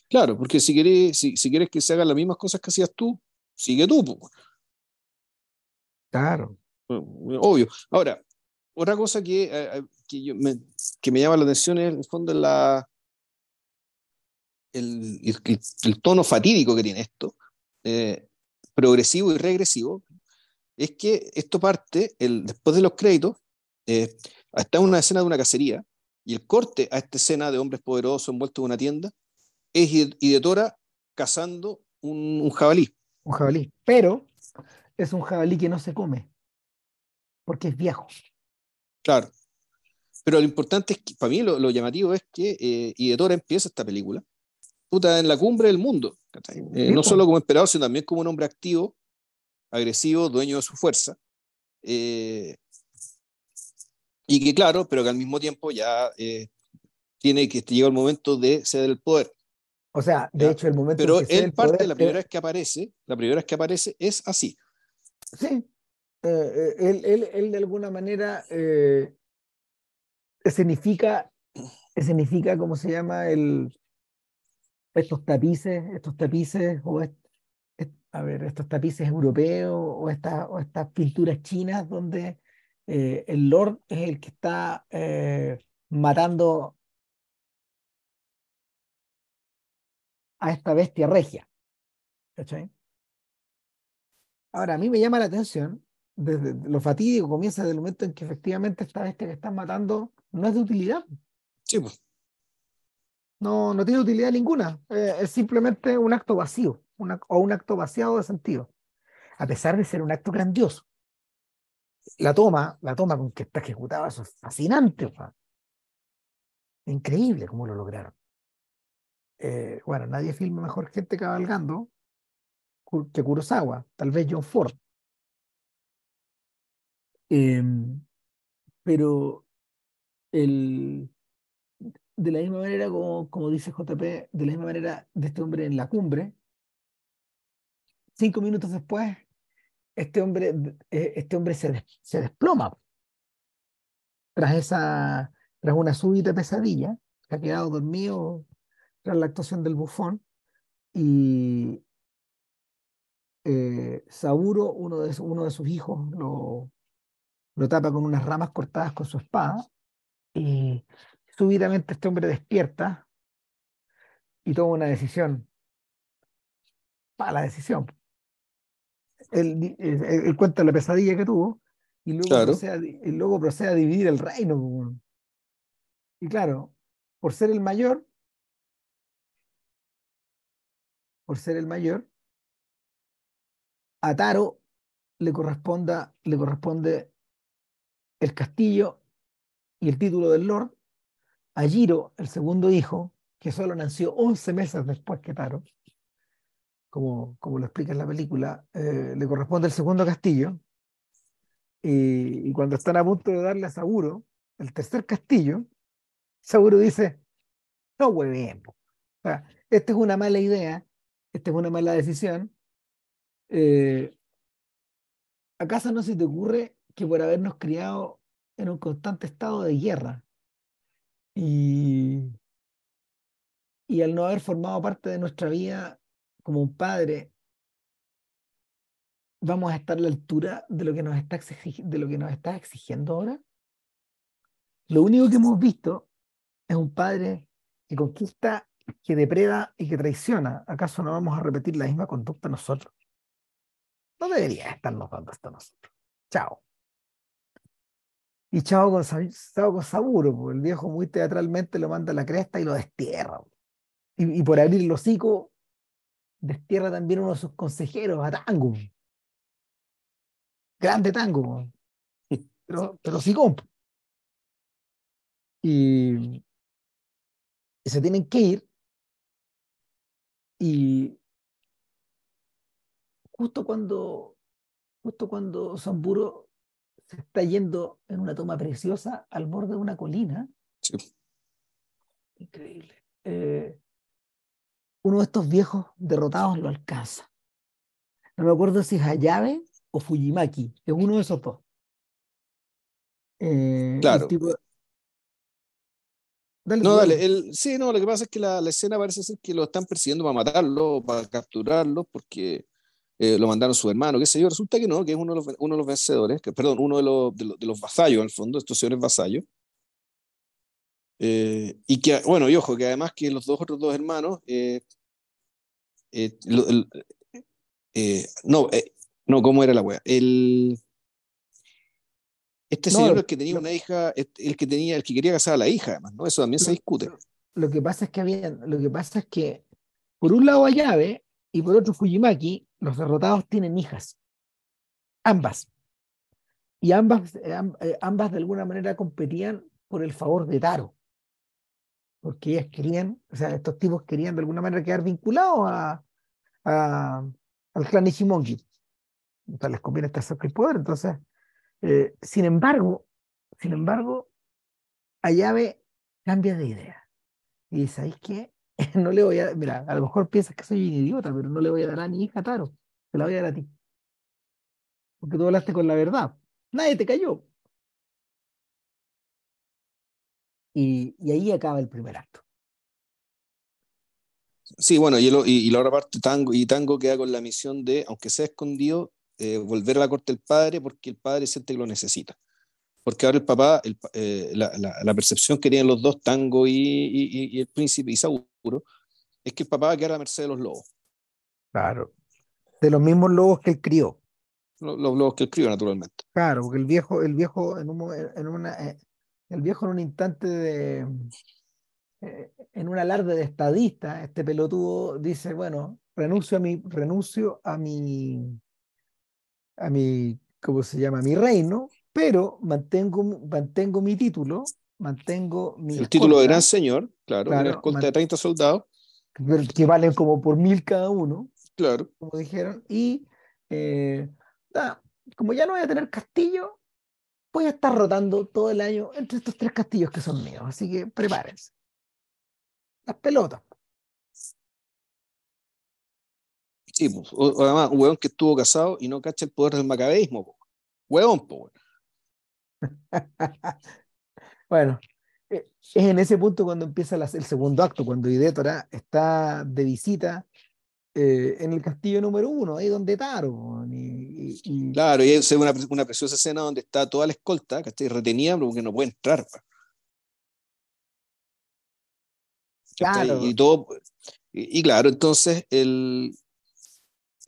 Claro, porque si quieres, si, si quieres que se hagan las mismas cosas que hacías tú, sigue tú. Claro. Obvio. Ahora, otra cosa que, eh, eh, que, yo me, que me llama la atención es, en el fondo, la, el, el, tono fatídico que tiene esto, eh, progresivo y regresivo, es que esto parte, el, después de los créditos, eh, está en una escena de una cacería, y el corte a esta escena de hombres poderosos envueltos en una tienda es Idetora cazando un, un, jabalí. Un jabalí. Pero es un jabalí que no se come. Porque es viejo. Claro. Pero lo importante es que, para mí, lo, lo llamativo es que eh, Idetora empieza esta película puta, en la cumbre del mundo. Eh, no solo como emperador, sino también como un hombre activo agresivo, dueño de su fuerza. Eh, y que claro, pero que al mismo tiempo ya eh, tiene que llega el momento de ceder el poder. O sea, de hecho, el momento Pero él parte, la primera vez que aparece, la primera vez que aparece es así. Sí. él, él, él, de alguna manera significa, significa, ¿cómo se llama? El, estos tapices, estos tapices, o a ver, estos tapices europeos o, estas o estas pinturas chinas donde eh, el Lord es el que está eh, matando a esta bestia regia. Ahora, a mí me llama la atención, desde lo fatídico comienza desde el momento en que efectivamente esta bestia que están matando no es de utilidad. Sí, pues no, no tiene utilidad ninguna. Eh, es simplemente un acto vacío o un acto vaciado de sentido, a pesar de ser un acto grandioso. La toma, la toma con que está ejecutada, eso es fascinante. Increíble cómo lo lograron. Eh, bueno, nadie filma mejor gente cabalgando que Kurosawa, tal vez John Ford. Em, pero el, de la misma manera, como, como dice JP, de la misma manera de este hombre en la cumbre, cinco minutos después, este hombre, eh, este hombre se, se desploma tras, esa, tras una súbita pesadilla, que ha quedado dormido tras la actuación del bufón, y eh, Saburo, uno de, uno de sus hijos, lo, lo tapa con unas ramas cortadas con su espada, y súbitamente este hombre despierta y toma una decisión. Para la decisión. Él, cuenta la pesadilla que tuvo y luego, procede a, y luego procede a dividir el reino. Y claro, por ser el mayor, por ser el mayor, a Taro le, corresponda, le corresponde el castillo y el título del Lord, a Giro, el segundo hijo, que solo nació 11 meses después que Taro, como, como lo explica en la película, eh, le corresponde el segundo castillo. Y, cuando están a punto de darle a Saburo el tercer castillo, Saburo dice, no sea, esta es una mala idea, esta es una mala decisión. Eh, ¿Acaso no se te ocurre que por habernos criado en un constante estado de guerra, y, y al no haber formado parte de nuestra vida como un padre, vamos a estar a la altura de lo que nos está, de lo que nos está exigiendo ahora. Lo único que hemos visto es un padre que conquista, que depreda y que traiciona. ¿Acaso no vamos a repetir la misma conducta nosotros? No debería estarnos dando esto nosotros. Chao. Y Chao con, con Saburo, el viejo muy teatralmente lo manda a la cresta y lo destierra. Y, por abrir el hocico, destierra también uno de sus consejeros, a Tango. Grande Tango. Pero, pero sí Y, y se tienen que ir. Y justo cuando, justo cuando Samburo se está yendo en una toma preciosa al borde de una colina. Increíble. Eh, uno de estos viejos derrotados lo alcanza. No me acuerdo si es Ayabe o Fujimaki, es uno de esos dos. Eh, claro. no, dale. sí, no, lo que pasa es que la, la, escena parece ser que lo están persiguiendo para matarlo, para capturarlo, porque eh, lo mandaron su hermano, qué sé yo, resulta que no, que es uno de los, uno de los vencedores, que, perdón, uno de los, de los, vasallos, al fondo, estos señores vasallos. Eh, y que, bueno, y ojo, que además que los dos otros dos hermanos, eh, no, no, ¿cómo era la wea? El, este señor el que tenía una hija, el que tenía, el que quería casar a la hija, además, ¿no? Eso también se discute. Lo que pasa es que había, lo que pasa es que, por un lado, Ayabe y por otro Fujimaki, los derrotados tienen hijas. Ambas. Y ambas, eh, eh, ambas de alguna manera competían por el favor de Taro. Porque ellas querían, o sea, estos tipos querían de alguna manera quedar vinculados a, al clan Ichimonji. o sea, les conviene estar cerca del poder. Entonces, eh, sin embargo, sin embargo, Ayabe cambia de idea. Y dice, ¿sabes qué? No le voy a, mira, a lo mejor piensas que soy un idiota, pero no le voy a dar a mi hija Taro, te la voy a dar a ti. Porque tú hablaste con la verdad. Nadie te cayó. Y, y ahí acaba el primer acto. Sí, bueno, y, y, la otra parte, Tango, y Tango queda con la misión de, aunque sea escondido, eh, volver a la corte del padre porque el padre siente que lo necesita. Porque ahora el papá, el, eh, la, la, percepción que tienen los dos, Tango y, y, el príncipe Isauro, es que el papá va a quedar a la merced de los lobos. Claro. De los mismos lobos que él crió. Los, los lobos que él crió, naturalmente. Claro, porque el viejo, el viejo en, un, en una, eh, el viejo en un instante de, eh, en un alarde de estadista, este pelotudo dice, bueno, renuncio a mi, renuncio a mi, a mi, ¿cómo se llama? A mi reino, pero mantengo, mantengo mi título, mantengo mi... El título de gran señor, claro, una escolta de 30 soldados. Que valen como por mil cada uno. Claro. Como dijeron. Y eh, como ya no voy a tener castillo, voy a estar rotando todo el año entre estos tres castillos que son míos. Así que prepárense las pelotas. Sí, pues, además, un hueón que estuvo casado y no cacha el poder del macabeísmo. Hueón, pues. bueno, eh, es en ese punto cuando empieza el segundo acto, cuando Idétora está de visita eh, en el castillo número uno, ahí donde Taro. Y, Claro, y es una, una preciosa escena donde está toda la escolta, que está retenida porque no puede entrar. Y, todo, y, claro, entonces el,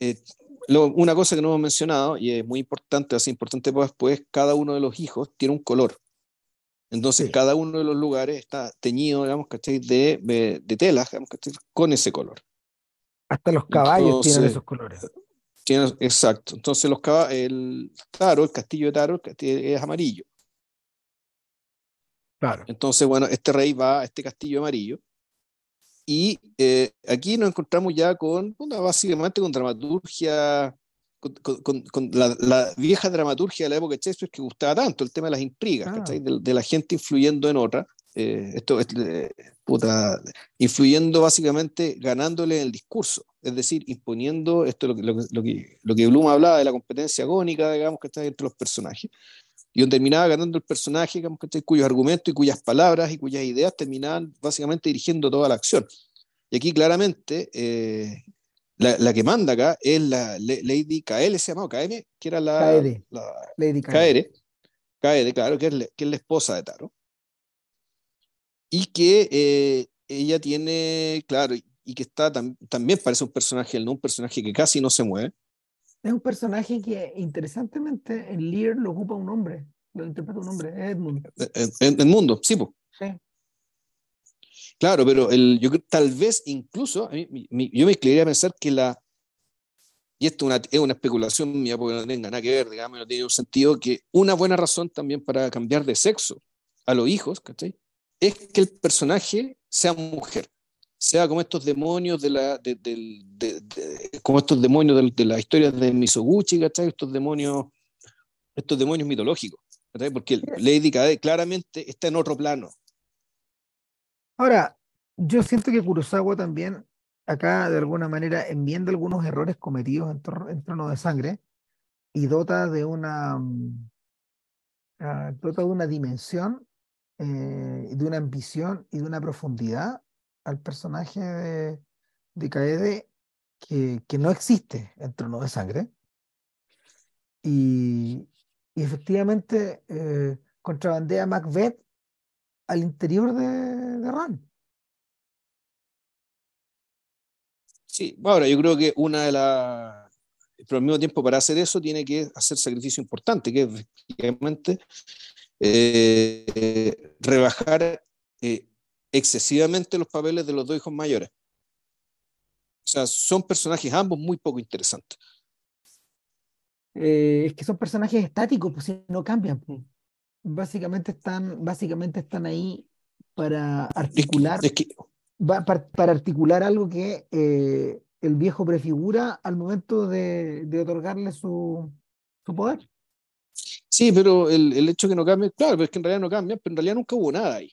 eh, una cosa que no hemos mencionado y es muy importante, así importante pues después, cada uno de los hijos tiene un color. Entonces, cada uno de los lugares está teñido, digamos, ¿cachai? De, de, de telas, digamos, ¿cachai? Con ese color. Hasta los caballos tienen esos colores. Exacto. Entonces, los caballos, el Taro, el castillo de Taro, es amarillo. Claro. Entonces, bueno, este rey va a este castillo amarillo y eh, aquí nos encontramos ya con, básicamente con dramaturgia, con, la, vieja dramaturgia de la época de Shakespeare que gustaba tanto, el tema de las intrigas, ah. de, la gente influyendo en otra. Eh, esto eh, puta, influyendo básicamente ganándole en el discurso, es decir, imponiendo esto lo, lo, lo, que, lo que Bloom hablaba de la competencia agónica, digamos, que está entre los personajes y donde terminaba ganando el personaje, digamos, cuyos argumentos y cuyas palabras y cuyas ideas terminaban básicamente dirigiendo toda la acción. Y aquí claramente eh, la, la, que manda acá es la Lady KL, se llamaba KM, que era la, la Lady KL. KL, claro, que es, que es la esposa de Taro. Y que eh, ella tiene, claro, y que está también parece un personaje, ¿no? un personaje que casi no se mueve es un personaje que interesantemente en Lear lo ocupa un hombre, lo interpreta un hombre, es Edmund. Edmundo, sí, pues. Sí. Claro, pero el, yo tal vez incluso, yo me inclinaría a pensar que la, y esto una, es una especulación mía porque no tenga nada que ver, digamos, no tiene un sentido, que una buena razón también para cambiar de sexo a los hijos, ¿cachai? Es que el personaje sea mujer sea como estos demonios de la, de, como estos demonios de, la historia de Misoguchi, ¿cachai? Estos demonios, estos demonios mitológicos, ¿cachai? Porque Lady Kade claramente está en otro plano. Ahora, yo siento que Kurosawa también acá de alguna manera enmienda algunos errores cometidos en, en Trono de Sangre y dota de una mm, ah, dota de una dimensión, eh, de una ambición y de una profundidad al personaje de, de Kaede que, que, no existe en Trono de Sangre. Y, y efectivamente eh, contrabandea Macbeth al interior de, de Ran. Sí, ahora yo creo que una de las. Pero al mismo tiempo, para hacer eso, tiene que hacer sacrificio importante, que es efectivamente eh, rebajar eh, excesivamente los papeles de los dos hijos mayores. O sea, son personajes ambos muy poco interesantes. Eh, es que son personajes estáticos, pues si no cambian. Pues. Básicamente están, básicamente están ahí para articular, para, articular algo que, el viejo prefigura al momento de, de otorgarle su, su poder. Sí, pero el, el, hecho que no cambie, claro, pero es que en realidad no cambia, pero en realidad nunca hubo nada ahí.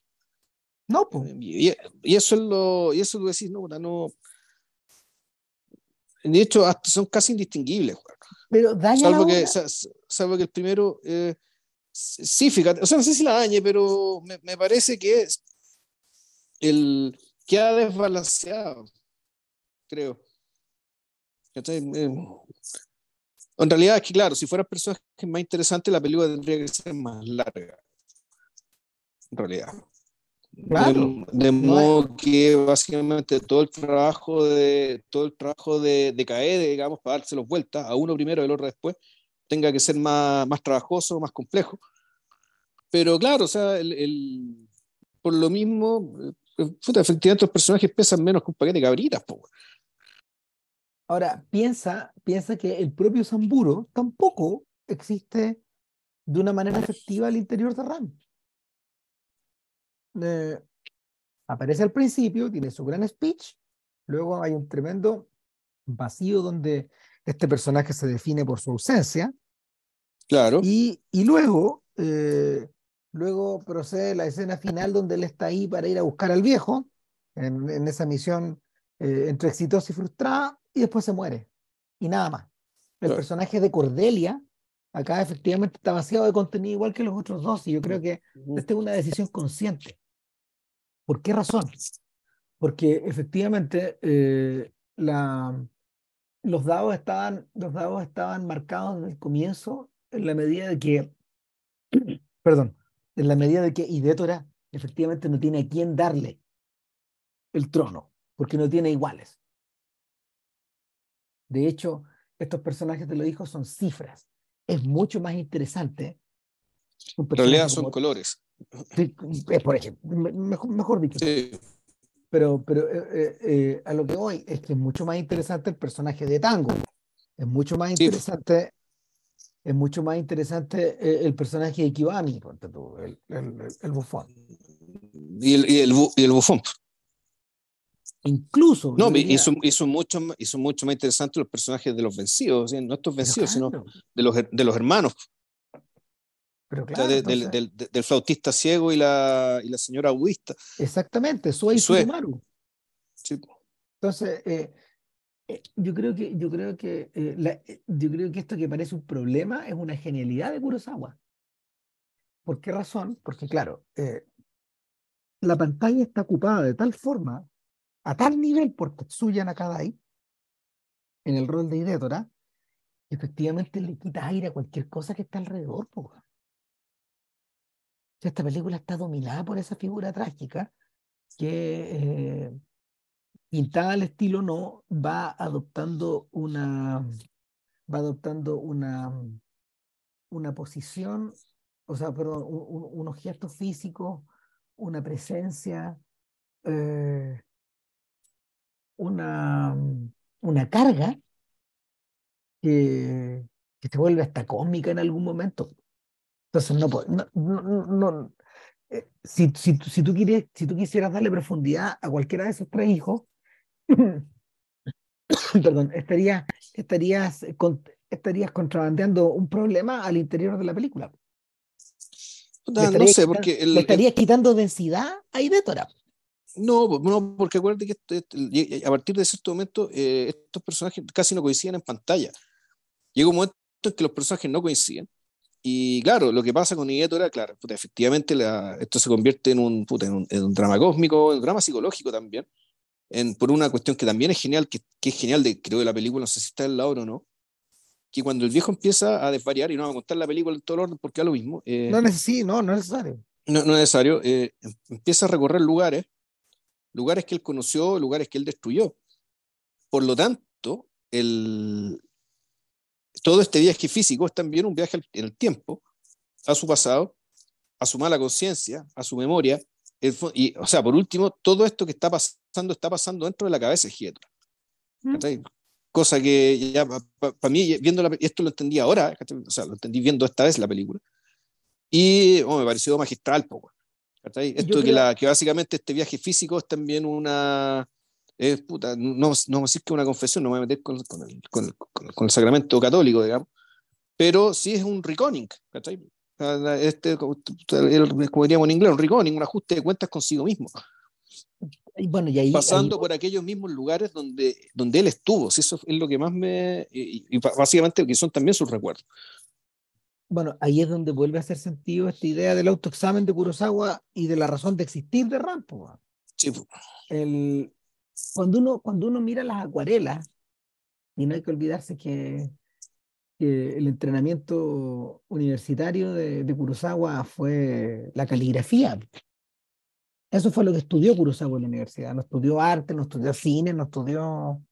No, pues. Y, y, eso es lo, y eso tú decís, no, no. De hecho, hasta son casi indistinguibles, Pero daña salvo la que, salvo que el primero, eh, sí, fíjate, o sea, no sé si la dañe, pero me, me parece que es el que ha desbalanceado, creo. En realidad es que, claro, si fueran personajes más interesantes, la película tendría que ser más larga. En realidad. Claro. De, de modo no que básicamente todo el trabajo de todo el trabajo de, de caer, digamos, para dárselos vueltas a uno primero y al otro después, tenga que ser más, más trabajoso, más complejo. Pero claro, o sea, el, el, por lo mismo, puta, efectivamente los personajes pesan menos que un paquete de cabritas, po. Ahora, piensa, piensa que el propio Zamburo tampoco existe de una manera efectiva al interior de Ram. Eh, aparece al principio, tiene su gran speech, luego hay un tremendo vacío donde este personaje se define por su ausencia. Claro. Y, y luego, eh, luego procede la escena final donde él está ahí para ir a buscar al viejo, en, en esa misión eh, entre exitosa y frustrada, y después se muere. Y nada más. El Claro. personaje de Cordelia, acá efectivamente está vaciado de contenido igual que los otros dos, y yo creo que esta es una decisión consciente. ¿Por qué razón? Porque efectivamente eh, la, los, dados estaban, los dados estaban marcados desde el comienzo en la medida de que, perdón, en la medida de que Idétora efectivamente no tiene a quién darle el trono, porque no tiene iguales. De hecho, estos personajes de los hijos son cifras. Es mucho más interesante. En realidad son como- colores. Sí, eh, por ejemplo, me- mejor, mejor dicho. Sí. Pero, pero eh, eh, eh, a lo que voy es que es mucho más interesante el personaje de Tango. Es mucho más Sí. interesante, es mucho más interesante eh, el personaje de el, el, el- el bufón. Y el, y el, bu- y el bufón. Incluso. No, y son, y son mucho, más- y son mucho más interesantes los personajes de los vencidos, sea, no estos vencidos, sino claro, de los, de los hermanos, pero o sea, claro, de- del, entonces- del, del flautista ciego y la, y la señora budista. exactamente, Sue y Sue. Surumaru. Sí. Entonces, eh, eh, yo creo que, yo creo que, eh, la- eh, yo creo que esto que parece un problema es una genialidad de Kurosawa. ¿Por qué razón? Porque, claro, eh, la pantalla está ocupada de tal forma, a tal nivel por Tetsuya Nakadai, en el rol de Hidétora, que efectivamente le quita aire a cualquier cosa que está alrededor. O esta película está dominada por esa figura trágica que, eh, pintada al estilo no, va adoptando una, va adoptando una, una posición, o sea, perdón, un- un- unos gestos físicos, una presencia, eh, una, una carga que, que se vuelve hasta cómica en algún momento. Entonces, no, no, no, no- no- eh, si, si, tú- si, tú quieres, si tú quisieras darle profundidad a cualquiera de esos tres hijos, perdón, estaría, estarías, con- estarías contrabandeando un problema al interior de la película. Le no estarías sé, quitando- porque le el, estarías quitando densidad a Idétora. No, no, porque acuérdate que este- este- a partir de cierto momento eh, estos personajes casi no coinciden en pantalla. Llega un momento en que los personajes no coinciden. Y claro, lo que pasa con Nietora, claro, puta, efectivamente la- esto se convierte en un, puta, en un, en un drama cósmico, en un drama psicológico también, en, por una cuestión que también es genial, que, que es genial de, creo, de la película, no sé si está en la obra o no, que cuando el viejo empieza a desvariar, y no vamos a contar la película en todo el orden porque es lo mismo, eh, No, neces no, no es necesario. no, no es necesario, eh, em- empieza a recorrer lugares, lugares que él conoció, lugares que él destruyó. Por lo tanto, el, todo este viaje físico es también un viaje en el tiempo, a su pasado, a su mala conciencia, a su memoria. el y, o sea, por último, todo esto que está pasando está pasando dentro de la cabeza de. Mm. ¿cachai? Cosa que ya para mí, viendo la, esto lo entendí ahora, o sea, lo entendí viendo esta vez la película. Y oh, me pareció magistral, po, weón. ¿Cachai? Esto que, la, que básicamente este viaje físico es también una, es puta, no, no decir que una confesión, no me voy a meter con, con, el, con, el, con, el, sacramento católico, digamos, pero sí es un reconing, ¿cachai? Este, como diríamos en inglés, un reconing, un ajuste de cuentas consigo mismo. Y bueno, y ahí, pasando por aquellos mismos lugares donde, donde él estuvo, si eso es lo que más me. Y, y básicamente que son también sus recuerdos. Bueno, ahí es donde vuelve a hacer sentido esta idea del autoexamen de Kurosawa y de la razón de existir de Rampo. Sí. El, cuando, uno, cuando uno mira las acuarelas, y no hay que olvidarse que, que el entrenamiento universitario de, de Kurosawa fue la caligrafía. Eso fue lo que estudió Kurosawa en la universidad. No estudió arte, no estudió cine, no estudió,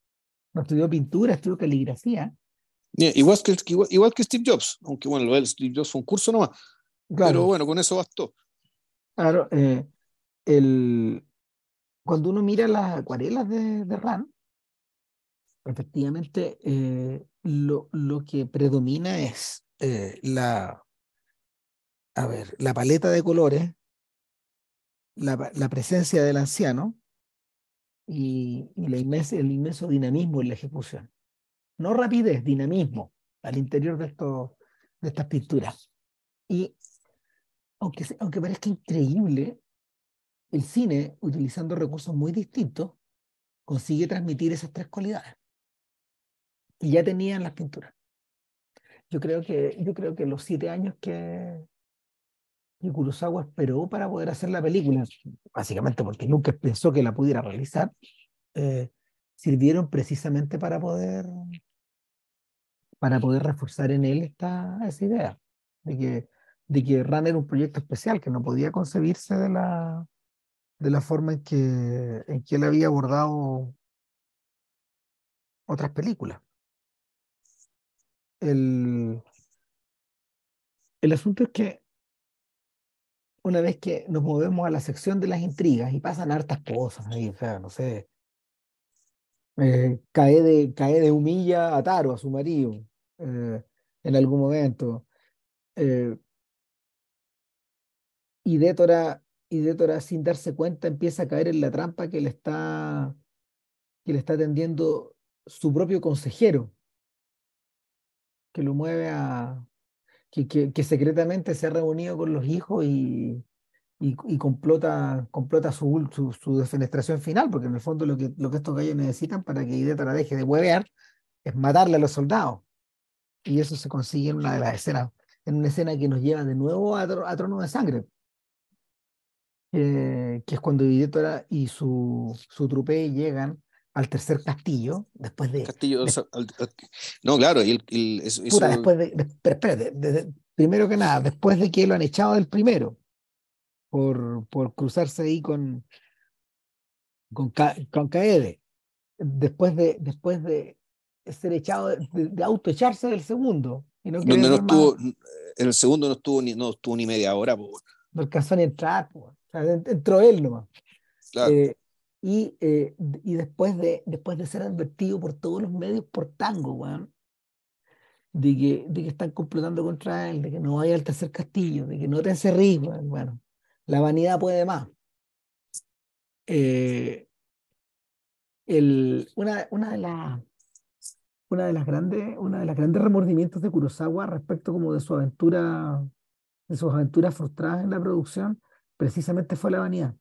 no estudió pintura, estudió caligrafía. Igual, que, igual, que Steve Jobs, aunque bueno, el Steve Jobs fue un curso nomás. Claro. Pero bueno, con eso bastó. Claro, eh, el, cuando uno mira las acuarelas de, de Ran, efectivamente eh, lo, lo, que predomina es eh, la, a ver, la paleta de colores la, la presencia del anciano y, y la inmensa, el inmenso dinamismo en la ejecución. No rapidez, dinamismo al interior de, estos, de estas pinturas. Y aunque, aunque parezca increíble, el cine, utilizando recursos muy distintos, consigue transmitir esas tres cualidades. Y ya tenían las pinturas. Yo creo que, yo creo que los siete años que, y Kurosawa esperó para poder hacer la película, básicamente porque nunca pensó que la pudiera realizar, eh, sirvieron precisamente para poder, para poder reforzar en él esta, esa idea de que, de que RAN era un proyecto especial, que no podía concebirse de la, de la forma en que, en que él había abordado otras películas. El, el asunto es que una vez que nos movemos a la sección de las intrigas y pasan hartas cosas ahí, o sea, no sé, eh, cae, de, cae de humilla a Taro, a su marido, eh, en algún momento. Eh, y Détora, y sin darse cuenta, empieza a caer en la trampa que le está, que le está tendiendo su propio consejero, que lo mueve a, que, que, secretamente se ha reunido con los hijos y, y, y complota, complota su, su, su, defenestración final, porque en el fondo lo que, lo que estos gallos necesitan para que Ideta la deje de huevear es matarle a los soldados. Y eso se consigue en una de las escenas, en una escena que nos lleva de nuevo a, a Trono de Sangre, eh, que es cuando Idétora y su, su trupe llegan al tercer castillo, después de... Castillo, no, claro, y el, puta, después de, espérate, primero que nada, después de que lo han echado del primero, por, por cruzarse ahí con, con, con Kaede, después de, después de ser echado, de, de autoecharse del segundo. Y no Donde no estuvo, en el segundo no estuvo ni, no estuvo ni media hora. Po. No alcanzó ni entrar, po. O sea, entró él nomás. Claro. Eh, y, eh, y después, de, después de ser advertido por todos los medios por tango, weón, de que, de que están complotando contra él, de que no vaya al tercer castillo, de que no te encerrís, weón, bueno, la vanidad puede más. Eh, una, de de las grandes remordimientos de Kurosawa respecto como de su aventura de sus aventuras frustradas en la producción precisamente fue la vanidad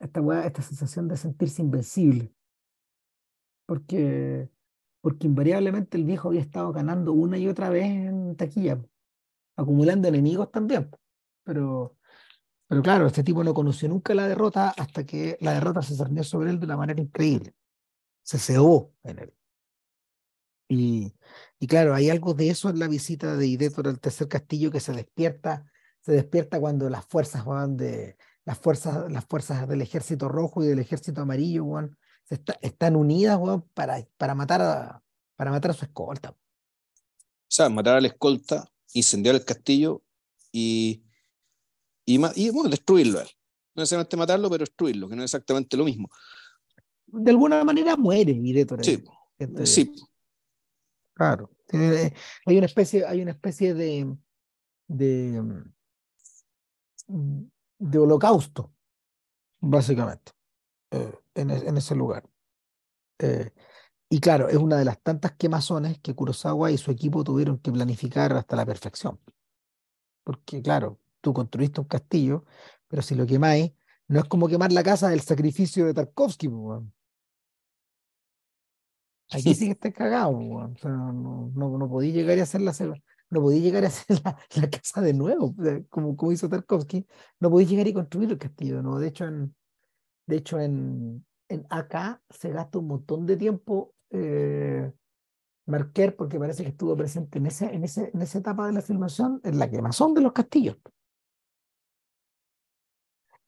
esta, esta sensación de sentirse invencible. Porque, porque invariablemente el viejo había estado ganando una y otra vez en taquilla, acumulando enemigos también. Pero, pero claro, este tipo no conoció nunca la derrota hasta que la derrota se cernió sobre él de una manera increíble. Se cebó en él. Y, y claro, hay algo de eso en la visita de Idétor al tercer castillo que se despierta, se despierta cuando las fuerzas van de, las fuerzas, las fuerzas del ejército rojo y del ejército amarillo, están unidas, para, para, matar a, para matar a su escolta. O sea, matar a la escolta, incendiar el castillo y, y, y bueno, destruirlo. No necesariamente matarlo, pero destruirlo, que no es exactamente lo mismo. De alguna manera muere Miretor. Sí, sí. Claro. Hay una especie, hay una especie de, de de holocausto, básicamente. Eh, en, en ese lugar. Eh, y claro, es una de las tantas quemazones que Kurosawa y su equipo tuvieron que planificar hasta la perfección. Porque claro, tú construiste un castillo, pero si lo quemáis, no es como quemar la casa del sacrificio de Tarkovsky. Aquí sí que está cagado. O sea, no, no, no podía llegar a hacer la no podía llegar a hacer la, casa de nuevo, como, hizo Tarkovsky. No podía llegar y construir el castillo. ¿no? De hecho, de hecho en, en acá se gasta un montón de tiempo eh, Marquer, porque parece que estuvo presente en, ese, en, ese, en esa etapa de la filmación, en la quemazón de los castillos.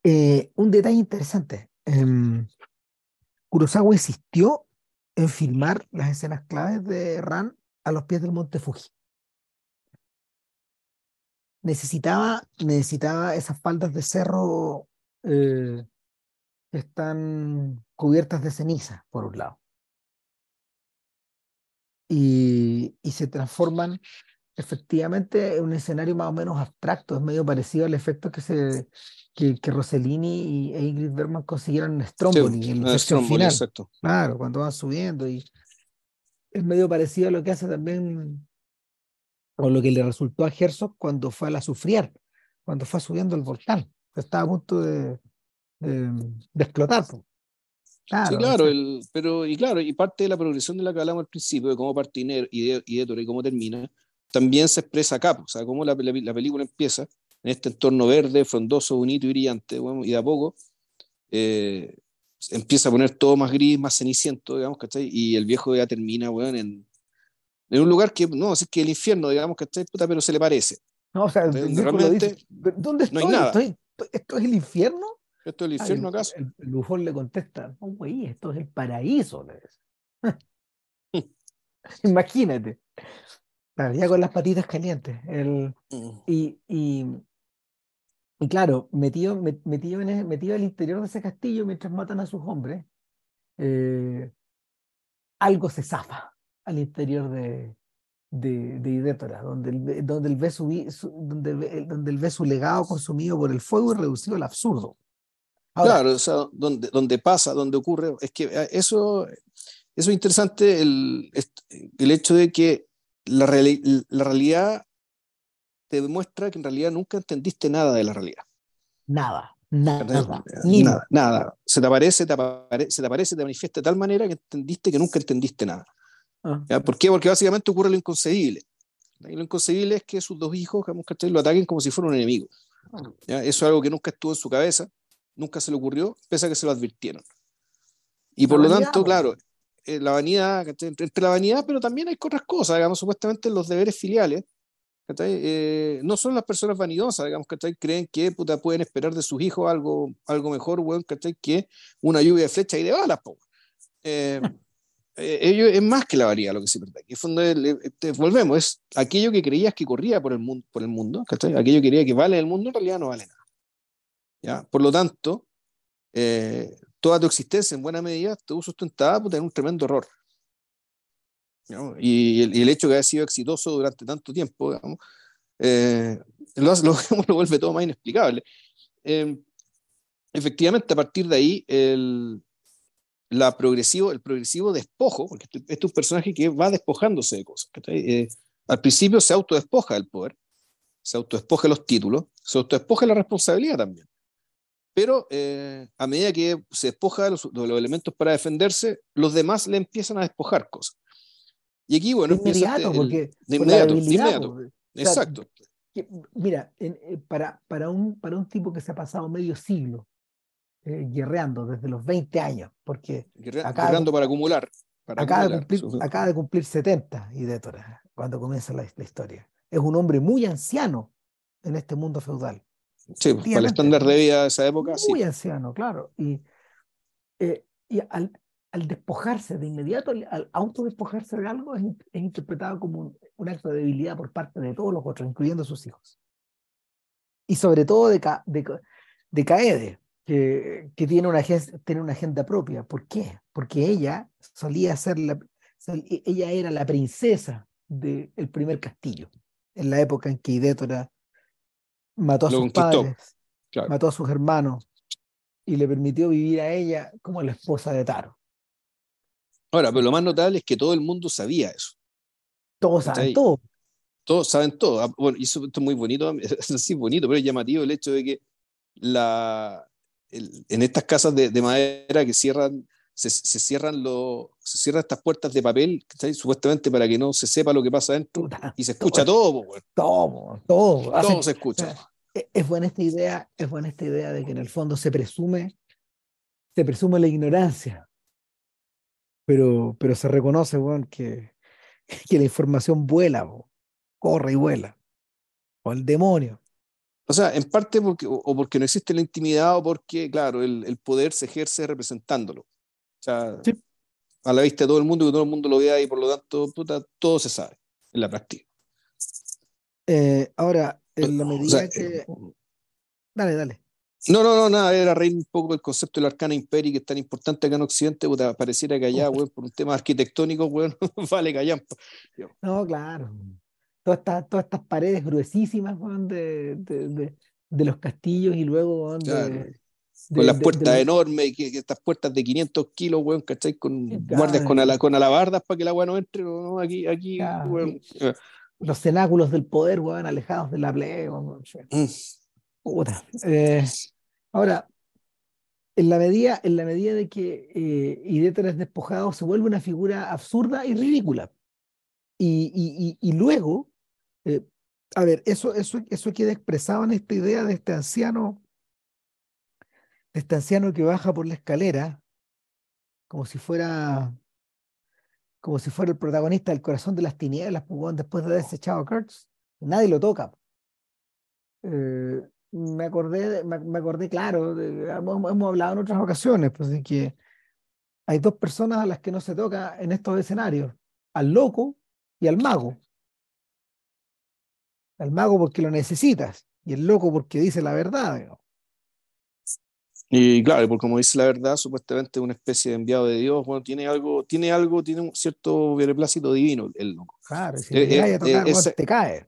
Eh, un detalle interesante. Eh, Kurosawa insistió en filmar las escenas claves de Ran a los pies del monte Fuji. Necesitaba, necesitaba esas faldas de cerro eh, que están cubiertas de ceniza, por un lado. Y, y se transforman efectivamente en un escenario más o menos abstracto, es medio parecido al efecto que se que, que Rossellini y, e Ingrid Bergman consiguieron en Stromboli, en la sección final. Exacto. Claro, cuando van subiendo y es medio parecido a lo que hace también o lo que le resultó a Herzog cuando fue a la Sufriar, cuando fue subiendo el volcán, estaba a punto de, de, explotar. Claro, sí, claro, el, pero y claro, y parte de la progresión de la que hablamos al principio, de cómo parte y de, y de, y cómo termina, también se expresa acá, o sea, cómo la, la, película empieza en este entorno verde, frondoso, bonito y brillante, y de a poco eh, empieza a poner todo más gris, más ceniciento, digamos, ¿cachai? Y el viejo ya termina, bueno, en, en un lugar que, no, es que el infierno, digamos, ¿cachai? Puta, pero se le parece. No, o sea, realmente ¿dónde estoy? No hay nada. ¿Esto es el infierno? ¿Esto es el infierno acaso? El, el, le contesta, no, güey, esto es el paraíso. Imagínate. Ya con las patitas calientes. El, mm. y, y, y, claro, metido, metido, en el, metido al interior de ese castillo mientras matan a sus hombres, eh, algo se zafa al interior de, de, de Idétora, donde él, donde, el ve su, donde, donde él ve su legado consumido por el fuego y reducido al absurdo. claro, o sea, donde, donde pasa, donde ocurre, es que eh, eso, eso es interesante, el, el hecho de que la, la realidad te demuestra que en realidad nunca entendiste nada de la realidad. Nada, nada, nada, nada. Se te aparece, te se te aparece, te manifiesta de tal manera que entendiste que nunca entendiste nada. Ah. ¿Por qué? Porque básicamente ocurre lo inconcebible. Y lo inconcebible es que sus dos hijos lo ataquen como si fuera un enemigo. Ah. Eso es algo que nunca estuvo en su cabeza, nunca se le ocurrió, pese a que se lo advirtieron. Y por lo tanto, claro, eh, la vanidad, entre, la vanidad, pero también hay otras cosas, digamos, supuestamente los deberes filiales, eh, no son las personas vanidosas, digamos, que creen que puta, pueden esperar de sus hijos algo, algo mejor, bueno, que una lluvia de flechas y de balas. Eh, ello es más que la vanidad lo que se pierde. Aquí volvemos, es aquello que creías que corría por el mundo, por el mundo aquello que creía que vale el mundo, en realidad no vale nada. ¿ya? Por lo tanto, toda tu existencia en buena medida estuvo sustentada por tener un tremendo error. Y, el, hecho de que haya sido exitoso durante tanto tiempo, eh, lo, lo, vuelve todo más inexplicable. Em, efectivamente, a partir de ahí, el, la progresivo, el progresivo despojo, porque este, este es un personaje que va despojándose de cosas. Eh, al principio se autodespoja del poder, se autodespoja los títulos, se autodespoja la responsabilidad también. Pero eh, a medida que se despoja de los, elementos para defenderse, los demás le empiezan a despojar cosas. Y aquí, bueno, de inmediato, este, porque de inmediato, de inmediato. Exacto. mira, eh, para, para, un, para un tipo que se ha pasado medio siglo eh, guerreando desde los 20 años, porque guerreando para acumular. Para acaba, de cumplir, acaba de cumplir 70 y de cuando comienza la, la historia. Es un hombre muy anciano en este mundo feudal. Sí, para el estándar de vida de esa época, muy anciano, claro. Y, eh, y al, al, despojarse de inmediato, al autodespojarse de algo, es, interpretado como un, acto de debilidad por parte de todos los otros, incluyendo sus hijos. Y sobre todo de, de, de Kaede, que, que tiene, una, tiene una agenda propia. ¿Por qué? Porque ella solía ser la, ella era la princesa del primer castillo, en la época en que Idétora mató a sus padres, mató a sus hermanos, y le permitió vivir a ella como la esposa de Taro. Ahora, pero lo más notable es que todo el mundo sabía eso. Todos saben todo. Todos saben todo. Ah, bueno, y eso, esto es muy bonito, es así bonito, pero es llamativo el hecho de que la, en estas casas de, de madera que cierran se, se, cierran los, se cierran estas puertas de papel, supuestamente para que no se sepa lo que pasa dentro y se escucha todo, todo, todo, todo, se escucha. E, es buena esta idea, es buena esta idea de que en el fondo se presume, se presume la ignorancia, pero, pero se reconoce, bueno, que, que la información vuela, corre y vuela, o el demonio. O sea, en parte porque, o porque no existe la intimidad o porque, claro, el, el poder se ejerce representándolo. O sea, a la vista de todo el mundo, que todo el mundo lo vea y por lo tanto, todo se sabe en la práctica. Eh, ahora, en la medida que. Eh, dale, dale. No, no, no, nada, era reír un poco del concepto del arcana imperi, que es tan importante acá en Occidente, puta, pareciera que allá, weón, por un tema arquitectónico, weón, vale callar. No, claro. Todas estas, todas estas paredes gruesísimas, weón, de, de, de, los castillos y luego, weón, de, con las puertas enormes, que, estas puertas de 500 kilos, weón, ¿cachai? Con guardias con, ala, con alabardas para que el agua no entre, no, aquí, aquí, weón. Los cenáculos del poder, weón, alejados de la plebe, mm. eh, ahora, en la medida, en la medida de que eh, Idéter despojado, se vuelve una figura absurda y ridícula. Y, y, y, luego, eh, a ver, eso, eso, eso queda expresado en esta idea de este anciano este anciano que baja por la escalera como si fuera como si fuera el protagonista del corazón de las tinieblas, pues, después de haber desechado a Kurtz, nadie lo toca. Eh, me acordé, me, acordé, claro, hemos, hablado en otras ocasiones, pues de que hay dos personas a las que no se toca en estos escenarios, al loco y al mago. Al mago porque lo necesitas y el loco porque dice la verdad. Y claro, porque como dice la verdad, supuestamente una especie de enviado de Dios, bueno, tiene algo, tiene algo, tiene un cierto beneplácito divino el loco. Claro, si eh, te, eh, es, te cae.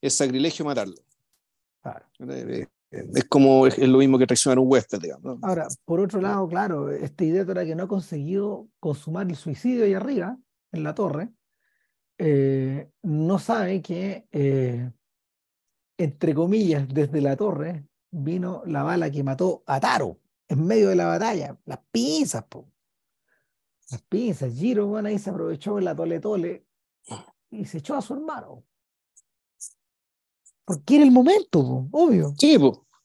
Es sacrilegio matarlo. Claro. Eh, es como, es, lo mismo que traicionar a un huésped, digamos. Ahora, por otro lado, claro, esta idea era que no ha conseguido consumar el suicidio ahí arriba, en la torre, no sabe que, entre comillas, desde la torre vino la bala que mató a Taro en medio de la batalla. Las pinzas, po. Las pinzas. Giro, bueno, ahí se aprovechó la tole tole y se echó a su hermano. Porque era el momento, obvio. Sí,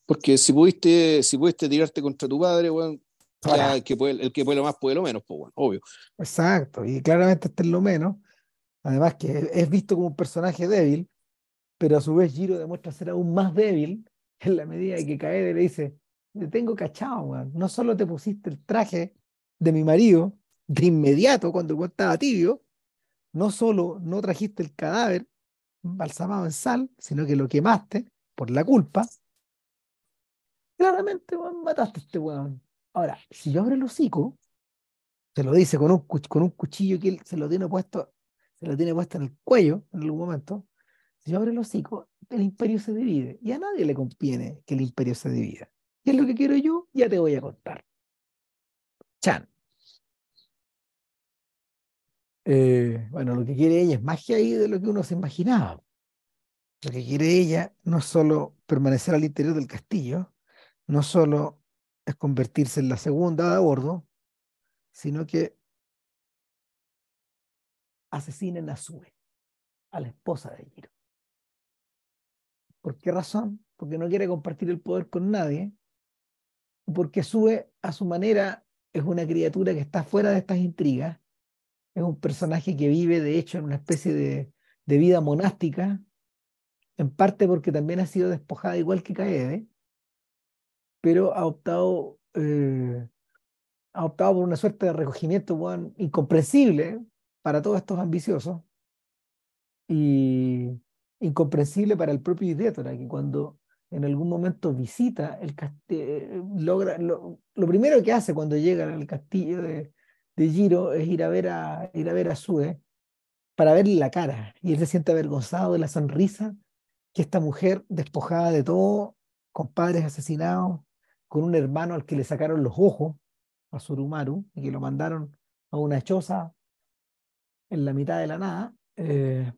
porque si pudiste, si pudiste tirarte contra tu padre, bueno, el, que puede, el que puede lo más puede lo menos, pues bueno, obvio. Exacto, y claramente este es lo menos. Además que es visto como un personaje débil, pero a su vez Giro demuestra ser aún más débil en la medida que Kaede le dice, te tengo cachado, No solo te pusiste el traje de mi marido de inmediato cuando el estaba tibio, no solo no trajiste el cadáver balsamado en sal, sino que lo quemaste por la culpa. Claramente, mataste a este weón. Ahora, si yo abro el hocico, se lo dice con un, con un cuchillo que él se lo tiene puesto, se lo tiene puesto en el cuello en algún momento. Si yo abro el hocico, el imperio se divide. Y a nadie le conviene que el imperio se divida. ¿Qué es lo que quiero yo? Ya te voy a contar. Chan. Eh, bueno, lo que quiere ella es magia ahí de lo que uno se imaginaba. Lo que quiere ella no es solo permanecer al interior del castillo, no solo es convertirse en la segunda de bordo, sino que asesinen a Sue, a la esposa de Giro. ¿Por qué razón? Porque no quiere compartir el poder con nadie porque sube a su manera, es una criatura que está fuera de estas intrigas, es un personaje que vive de hecho en una especie de, vida monástica, en parte porque también ha sido despojada igual que Kaede, pero ha optado, eh, ha optado por una suerte de recogimiento incomprensible para todos estos ambiciosos y incomprensible para el propio Idétora, que cuando en algún momento visita el castillo, logra, lo, primero que hace cuando llega al castillo de, de, Giro es ir a ver a, ir a ver a Sue para verle la cara. Y él se siente avergonzado de la sonrisa que esta mujer despojada de todo, con padres asesinados, con un hermano al que le sacaron los ojos a Surumaru y que lo mandaron a una choza en la mitad de la nada, eh,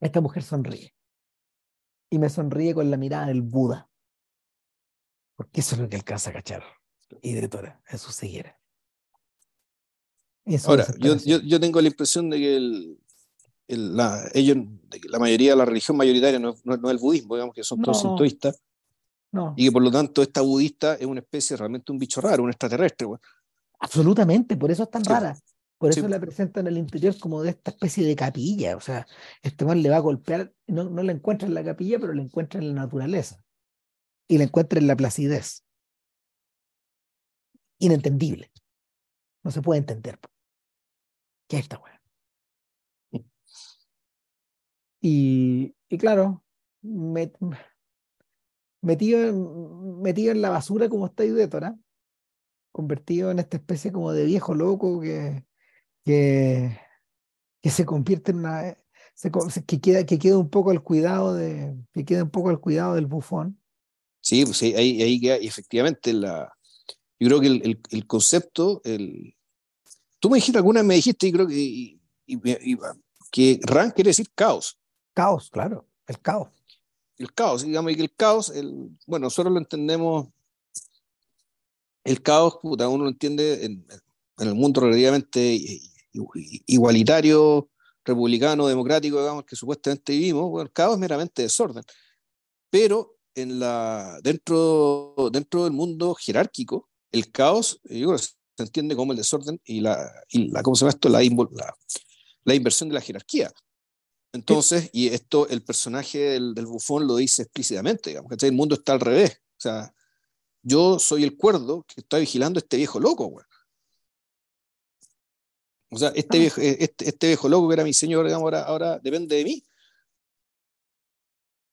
esta mujer sonríe. Y me sonríe con la mirada del Buda. Porque eso es lo que alcanza a cachar. Y de Tora, en su ceguera. Ahora, yo, yo, yo, tengo la impresión de que el, el, la, ellos, la mayoría, la religión mayoritaria no, no, es el budismo, digamos que son todos sintoístas. No. Y que por lo tanto esta budista es una especie, realmente un bicho raro, un extraterrestre. Absolutamente, por eso es tan rara. Por eso la presentan en el interior como de esta especie de capilla. O sea, este man le va a golpear, no, no la encuentra en la capilla, pero la encuentra en la naturaleza. Y la encuentra en la placidez. Inentendible. No se puede entender. ¿Qué es esta weá? Y, y claro, metido, metido en la basura como está Idétora, convertido en esta especie como de viejo loco que, que, que se convierte en una que queda que queda un poco al cuidado de que queda un poco al cuidado del bufón. Sí pues ahí, ahí queda efectivamente la yo creo que el, el, concepto el tú me dijiste alguna me dijiste y creo que y, que ran quiere decir caos. Caos claro el caos. El caos digamos y que el caos el, bueno nosotros lo entendemos el caos puta, uno lo entiende en, en el mundo relativamente igualitario, republicano, democrático, digamos, que supuestamente vivimos, bueno, el caos es meramente desorden. Pero en la, dentro, dentro del mundo jerárquico, el caos yo se entiende como el desorden y la, y la ¿cómo se llama esto? La, la, inversión de la jerarquía. Entonces, y esto el personaje del, del, bufón lo dice explícitamente, digamos, que el mundo está al revés. O sea, yo soy el cuerdo que está vigilando a este viejo loco, güey. O sea, este viejo, eh, este, este, viejo loco que era mi señor, digamos, ahora, ahora depende de mí.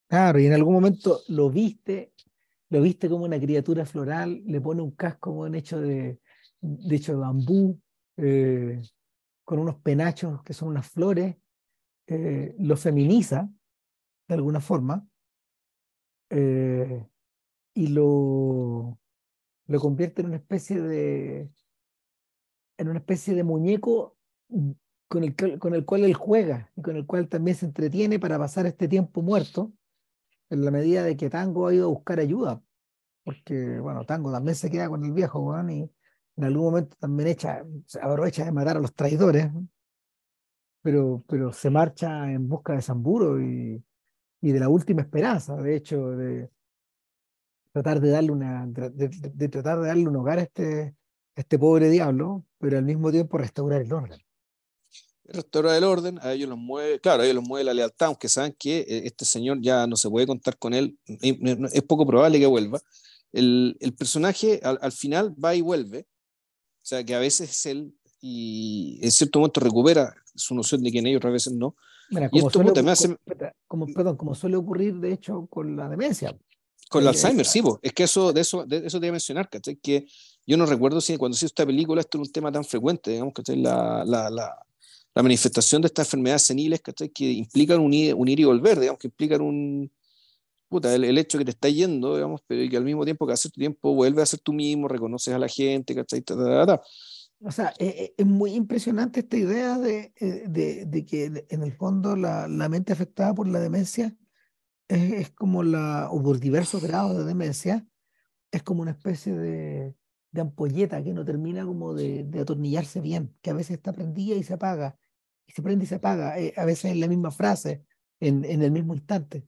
Claro, y en algún momento lo viste, lo viste como una criatura floral, le pone un casco en hecho de, de hecho de bambú, eh, con unos penachos que son unas flores, eh, lo feminiza de alguna forma y lo, lo convierte en una especie de, en una especie de muñeco con el, con el cual él juega y con el cual también se entretiene para pasar este tiempo muerto, en la medida de que Tango ha ido a buscar ayuda, porque, bueno, Tango también se queda con el viejo, Juan, y en algún momento también echa, se aprovecha de matar a los traidores, pero, pero se marcha en busca de Zamburo y, y de la última esperanza, de hecho, de tratar de darle una, de tratar de darle un hogar a este, este pobre diablo, pero al mismo tiempo restaurar el orden. Restaurar el orden, a ellos los mueve, claro, a ellos los mueve la lealtad, aunque saben que eh, este señor ya no se puede contar con él, es poco probable que vuelva. El, el personaje al, final va y vuelve, o sea que a veces es él y en cierto momento recupera su noción de quién y otras veces no. y esto suele, hace... como, perdón, como suele ocurrir de hecho con la demencia. Con el Alzheimer, sí, es que eso, de eso, de eso te iba a mencionar, ¿cachai? Que yo no recuerdo si cuando se hizo esta película esto era un tema tan frecuente, digamos, ¿cachai? La, la, la, la manifestación de estas enfermedades seniles, ¿cachai? Que implican un ir, y volver, digamos, que implican un, puta, el, hecho que te está yendo, digamos, pero que al mismo tiempo que hace tu tiempo vuelve a ser tú mismo, reconoces a la gente, ¿cachai? O sea, es, e, es, muy impresionante esta idea de, eh, de, de que en el fondo la, la, mente afectada por la demencia es, como la, o por diversos grados de demencia, es como una especie de, de ampolleta que no termina como de, de, atornillarse bien, que a veces está prendida y se apaga, y se prende y se apaga, eh, a veces en la misma frase, en, en el mismo instante.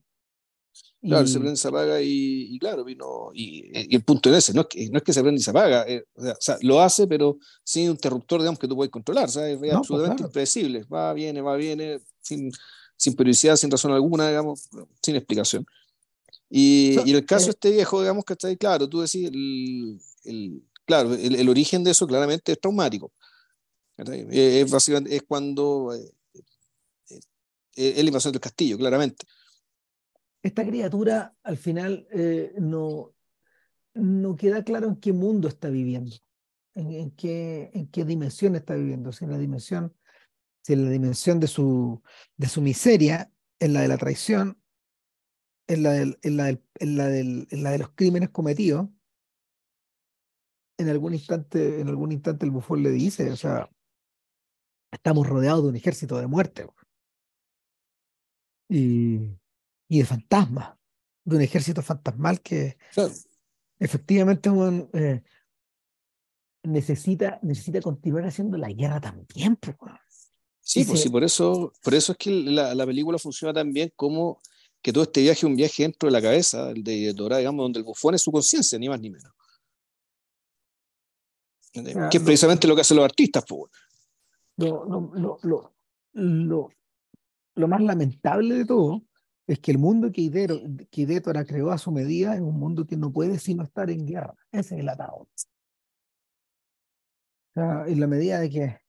Claro, se prende y se apaga y, y claro, vino, y, y, el punto es ese, no es que, no es que se prende y se apaga, eh, o, sea, lo hace, pero sin un interruptor, digamos, que tú puedes controlar, ¿sabes? es pues, absolutamente impredecible, va, viene, va, viene, sin, sin periodicidad, sin razón alguna, digamos, sin explicación. Y, y el caso de eh, este viejo, digamos, que está ahí, claro, tú decís, el, el claro, el, el, origen de eso claramente es traumático. Eh, es, básicamente, es cuando eh, es la invasión del castillo, claramente. Esta criatura al final no, no queda claro en qué mundo está viviendo, en, en, qué, en qué dimensión está viviendo, si en la dimensión si en la dimensión de su, de su miseria, en la de la traición, en la, del, en, la del, en, la del, en la de los crímenes cometidos, en algún instante, en algún instante el bufón le dice, o sea, estamos rodeados de un ejército de muerte y, y de fantasmas, de un ejército fantasmal que efectivamente eh, necesita, necesita continuar haciendo la guerra también. Pues, sí, pues sí, por eso, por eso es que la, la película funciona tan bien como que todo este viaje es un viaje dentro de la cabeza el de Dora, digamos, donde el bufón es su conciencia, ni más ni menos. que es precisamente lo que hacen los artistas. Pues. Lo, lo, lo, lo, lo, más lamentable de todo es que el mundo que, Idétora creó a su medida es un mundo que no puede sino estar en guerra. Ese es el atado. en la medida de que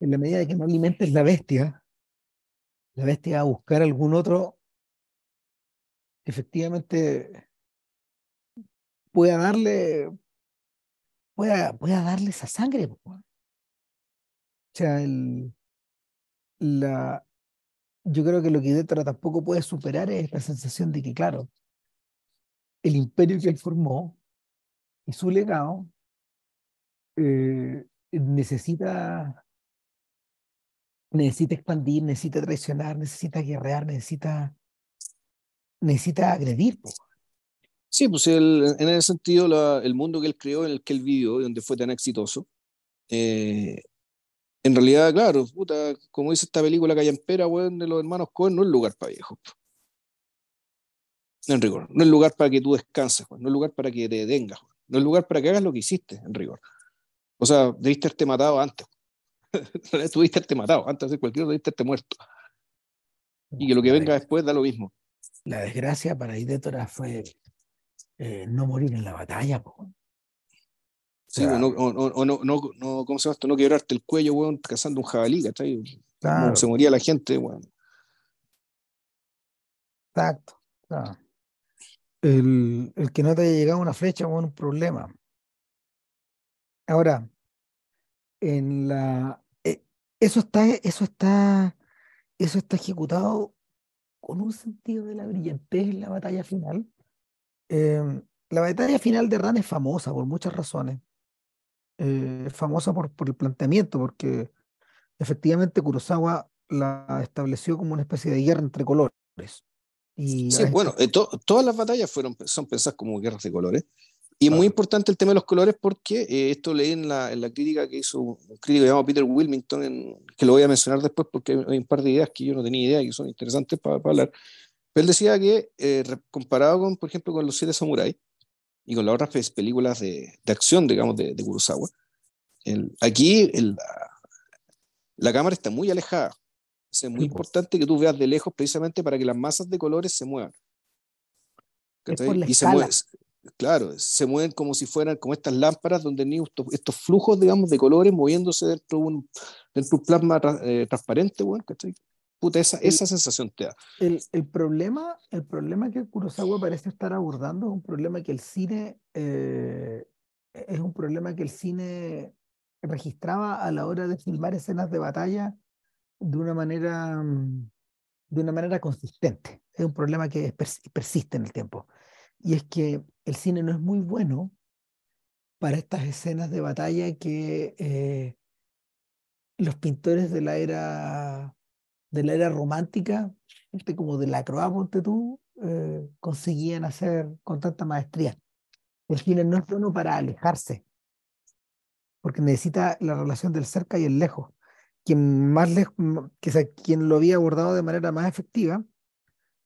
en la medida de que no alimentes la bestia, la bestia va a buscar algún otro efectivamente pueda darle, pueda, pueda darle esa sangre. O sea, el, la, yo creo que lo que Detra tampoco puede superar es la sensación de que, claro, el imperio que él formó y su legado eh, necesita necesita expandir, necesita traicionar, necesita guerrear, necesita necesita agredir. Sí, pues en ese sentido, el mundo que él creó, en el que él vivió, donde fue tan exitoso, eh, en realidad, claro, puta, como dice esta película Callampera, weón, de los hermanos Cohen, no es lugar para viejos. En rigor, no es lugar para que tú descanses, no es lugar para que te detengas, no es lugar para que hagas lo que hiciste, en rigor. O sea, debiste haberte matado antes. Tuviste haberte matado, antes de cualquier otro, haberte muerto. Y que lo que venga después da lo mismo la desgracia para Idétora fue eh, no morir en la batalla. Po. Sí, o, no, o, no, no, no, ¿cómo se llama esto? No quebrarte el cuello, weón, cazando un jabalí, ¿cachai? Claro. Se moría la gente, weón. Exacto. El, el, que no te haya llegado una flecha, weón, un problema. Ahora, en la eh, eso está, eso está, eso está ejecutado con un sentido de la brillantez en la batalla final. Em, la batalla final de Ran es famosa por muchas razones. Eh, es famosa por, por el planteamiento, porque efectivamente Kurosawa la estableció como una especie de guerra entre colores. Y sí, bueno, eh, todas las batallas fueron, son pensadas como guerras de colores. Y es muy importante el tema de los colores porque eh, esto leí en la, en la, crítica que hizo un crítico llamado Peter Wilmington, que lo voy a mencionar después porque hay un par de ideas que yo no tenía idea y que son interesantes para, hablar. Pero él decía que, eh, comparado con, por ejemplo, con Los Siete Samuráis y con las otras películas de, de acción, digamos, de, de Kurosawa, el, aquí el, la, la, cámara está muy alejada. Es muy importante que tú veas de lejos precisamente para que las masas de colores se muevan. y se mueven claro, se mueven como si fueran como estas lámparas donde hay estos, flujos, digamos, de colores moviéndose dentro de un, dentro un plasma eh, transparente, bueno, ¿cachai? Puta, esa, esa sensación te da. El, el, problema, el problema que Kurosawa parece estar abordando es un problema que el cine eh, es un problema que el cine registraba a la hora de filmar escenas de batalla de una manera de una manera consistente. Es un problema que persiste en el tiempo. Y es que el cine no es muy bueno para estas escenas de batalla que eh, los pintores de la era de la era romántica, este como de la Croix, ponte tú, eh, conseguían hacer con tanta maestría. El cine no es bueno para alejarse, porque necesita la relación del cerca y el lejos. Quien más lejos, quien lo había abordado de manera más efectiva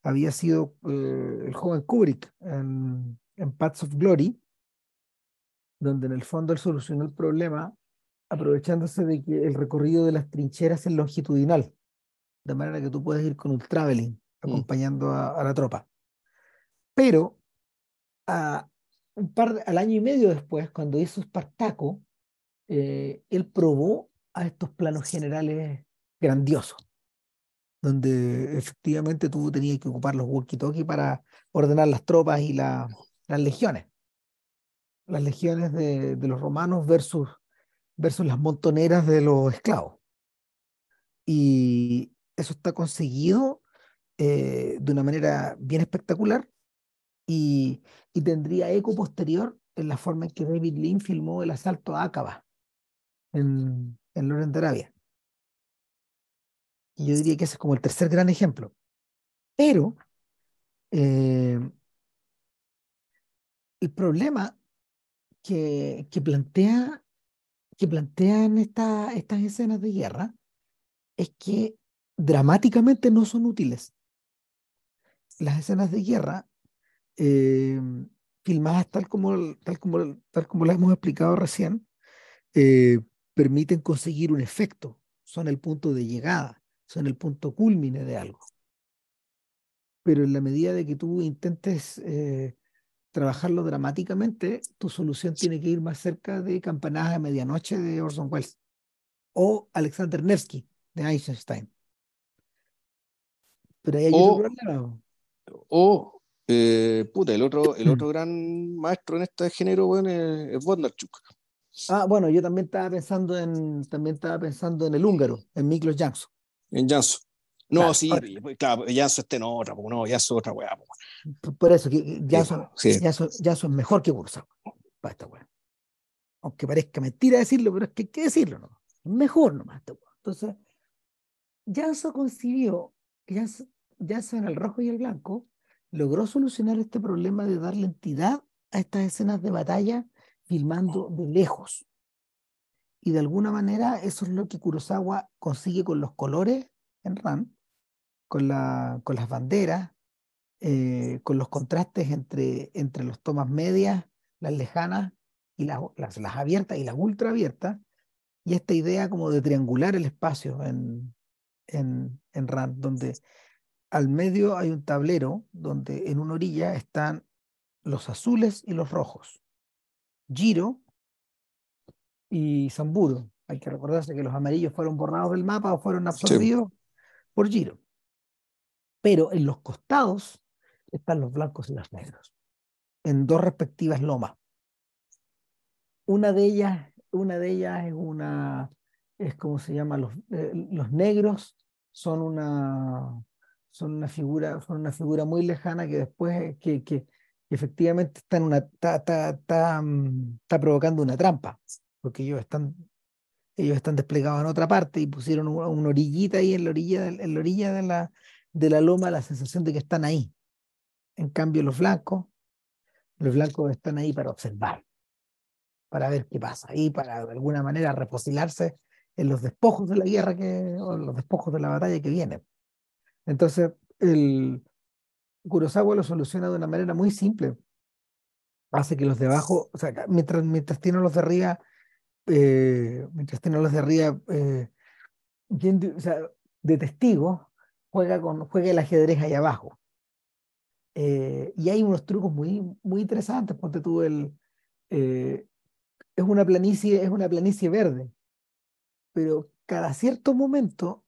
había sido eh, el joven Kubrick en, en Paths of Glory, donde en el fondo él solucionó el problema aprovechándose de que el recorrido de las trincheras es longitudinal, de manera que tú puedes ir con un traveling mm. acompañando a, la tropa. Pero a, un par al año y medio después, cuando hizo Spartaco, eh, él probó a estos planos generales grandiosos donde efectivamente tú tenías que ocupar los walkie-talkie para ordenar las tropas y las legiones. Las legiones de, los romanos versus, versus las montoneras de los esclavos. Y eso está conseguido eh, de una manera bien espectacular y, y, tendría eco posterior en la forma en que David Lean filmó el asalto a Aqaba en, en Loren de Arabia. Y yo diría que ese es como el tercer gran ejemplo. Pero eh, el problema que, que, plantea, que plantean estas escenas de guerra es que dramáticamente no son útiles. Las escenas de guerra, eh, filmadas tal como, tal, como, tal como las hemos explicado recién, eh, permiten conseguir un efecto, son el punto de llegada, son el punto culmine de algo. Pero en la medida de que tú intentes eh, trabajarlo dramáticamente, tu solución tiene que ir más cerca de Campanadas a Medianoche de Orson Welles o Alexander Nevsky de Einstein. Pero hay o, otro problema. O, eh, puta, el otro, el otro gran maestro en este género bueno, es, es Bondarchuk. Ah, bueno, yo también estaba pensando en, también estaba pensando en el húngaro, en Miklos Jansson. En Jansson. No, sí, pues, claro, Jansson este no, otra, no, Jansson otra weá. Por eso, que Jansson, sí. es mejor que Kurosawa para esta weá. Aunque parezca mentira decirlo, pero es que hay que decirlo, ¿no? Mejor nomás esta weá. Entonces, Jansson concibió, Jansson en el rojo y el blanco, logró solucionar este problema de darle entidad a estas escenas de batalla filmando de lejos. Y de alguna manera eso es lo que Kurosawa consigue con los colores en RAM, con, la, con las banderas, eh, con los contrastes entre, entre los tomas medias, las lejanas y las, las, las abiertas y las ultra abiertas, y esta idea como de triangular el espacio en, en, en RAM, donde al medio hay un tablero donde en una orilla están los azules y los rojos. Giro y Zamburo. Hay que recordarse que los amarillos fueron borrados del mapa o fueron absorbidos por Giro. Pero en los costados están los blancos y los negros, en dos respectivas lomas. Una de ellas, una de ellas es una, es como se llama, los, eh, los negros son una, son una figura, son una figura muy lejana que después, que, que, efectivamente está, en una, está, está, está, mm, está, provocando una trampa, porque ellos están, ellos están desplegados en otra parte y pusieron una, una orillita ahí en la orilla, en la orilla de la, de la loma la sensación de que están ahí. En cambio, los blancos, los blancos están ahí para observar, para ver qué pasa y para de alguna manera refocilarse en los despojos de la guerra que, o los despojos de la batalla que viene. Entonces, el, Kurosawa lo soluciona de una manera muy simple. Hace que los de abajo, o sea, mientras, mientras tienen los de arriba, eh, mientras tienen los de arriba, eh, sea, de testigo, juega, con, juega el ajedrez ahí abajo. Eh, y hay unos trucos muy, muy interesantes. Ponte tú el. Eh, es, una planicie, es una planicie verde, pero cada cierto momento,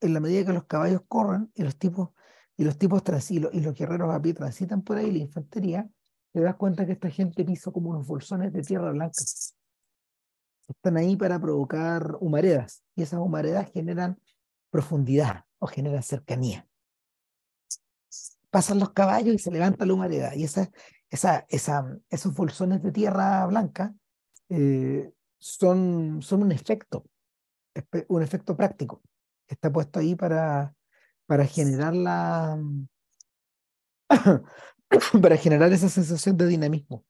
en la medida que los caballos corren y los tipos y los tipos y los, y los guerreros a pie transitan por ahí, la infantería, te das cuenta que esta gente pisó como unos bolsones de tierra blanca. Están ahí para provocar humaredas, y esas humaredas generan profundidad o generan cercanía. Pasan los caballos y se levanta la humareda, y esa, esa, esa, esos bolsones de tierra blanca eh, son, son un efecto, un efecto práctico, está puesto ahí para, para generar la para generar esa sensación de dinamismo.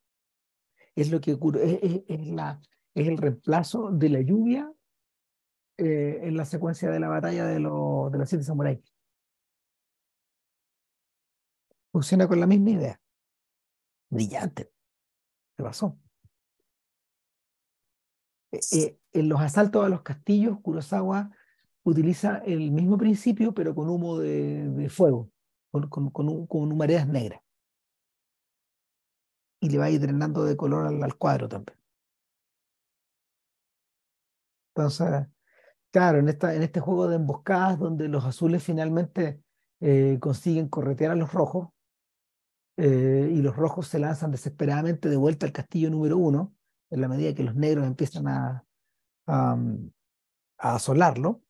Es lo que ocurre, es, la, es el reemplazo de la lluvia eh, en la secuencia de la batalla de, lo, de los siete samuráis. Funciona con la misma idea. Brillante. ¿Qué pasó? Eh, eh, en los asaltos a los castillos, Kurosawa utiliza el mismo principio, pero con humo de, fuego, con, con, con, negras. Y le va a ir drenando de color al, al cuadro también. Entonces, claro, en, este juego de emboscadas donde los azules finalmente eh, consiguen corretear a los rojos eh, y los rojos se lanzan desesperadamente de vuelta al castillo número uno, en la medida que los negros empiezan a, a, a asolarlo,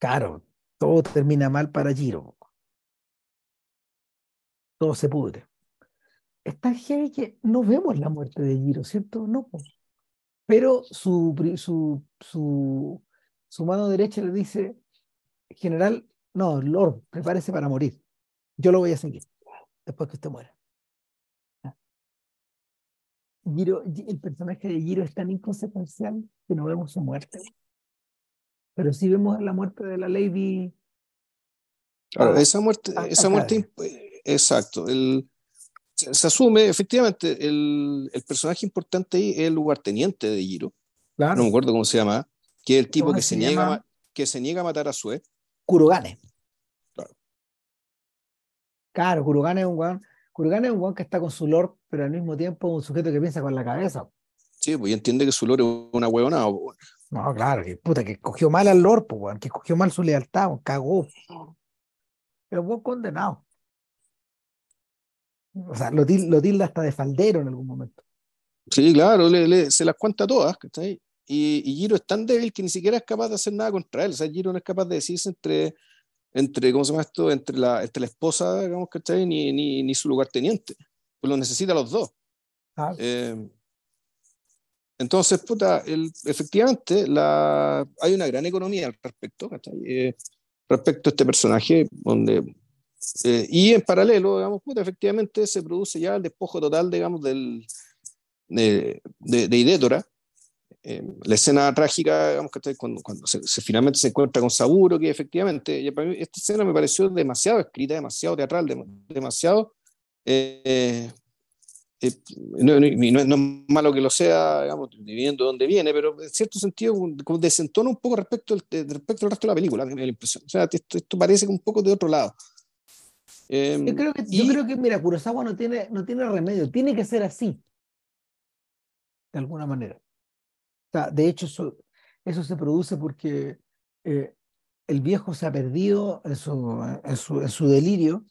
Claro, todo termina mal para Giro. Todo se pudre. está heavy que no vemos la muerte de Giro, ¿cierto? No. Pero su, su, su, su mano derecha le dice, general, no, Lord, prepárese para morir. Yo lo voy a seguir después que usted muera. Giro, el personaje de Giro es tan inconsecuencial que no vemos su muerte. Pero sí vemos la muerte de la Lady. Claro, esa muerte, esa muerte, exacto. El, se, asume, efectivamente, el, el, personaje importante ahí es el lugarteniente de Giro. Claro. No me acuerdo cómo se llama, que es el tipo que se, niega, que se niega a matar a Sue. Kurogane. Claro. Claro, Kurogane es un weón. Kurogane es un weón que está con su lord, pero al mismo tiempo un sujeto que piensa con la cabeza. Sí, pues entiende que su lord es una huevonada. No, claro, que puta, que cogió mal al lord, pues, que cogió mal su lealtad, cagó. Pero buen condenado. O sea, lo, tilda hasta de faldero en algún momento. Sí, claro, se las cuenta todas, ¿cachai? Y, y, Giro es tan débil que ni siquiera es capaz de hacer nada contra él. O sea, Giro no es capaz de decirse entre, entre ¿cómo se llama esto? Entre la, entre la esposa, digamos, ¿cachai? Ni, ni, ni su lugarteniente. Pues lo necesita los dos. Ah. Eh, entonces, puta, el, efectivamente, la, hay una gran economía al respecto, ¿cachai? Eh, respecto a este personaje, donde eh, y en paralelo, digamos, puta, efectivamente se produce ya el despojo total, digamos, del, de, de, de Idétora, eh, la escena trágica, digamos, que cuando, cuando se, finalmente se encuentra con Saburo, que efectivamente, para mí esta escena me pareció demasiado escrita, demasiado teatral, demasiado... Eh, eh, no, no, es malo que lo sea, digamos, viviendo donde viene, pero en cierto sentido como desentona un poco respecto al, respecto al resto de la película, me da la impresión. O sea, esto, esto parece un poco de otro lado. Yo, creo que, yo creo que, mira, Kurosawa no tiene, no tiene remedio, tiene que ser así, de alguna manera de hecho, eso, eso se produce porque eh, el viejo se ha perdido en su, en, su, en su, delirio,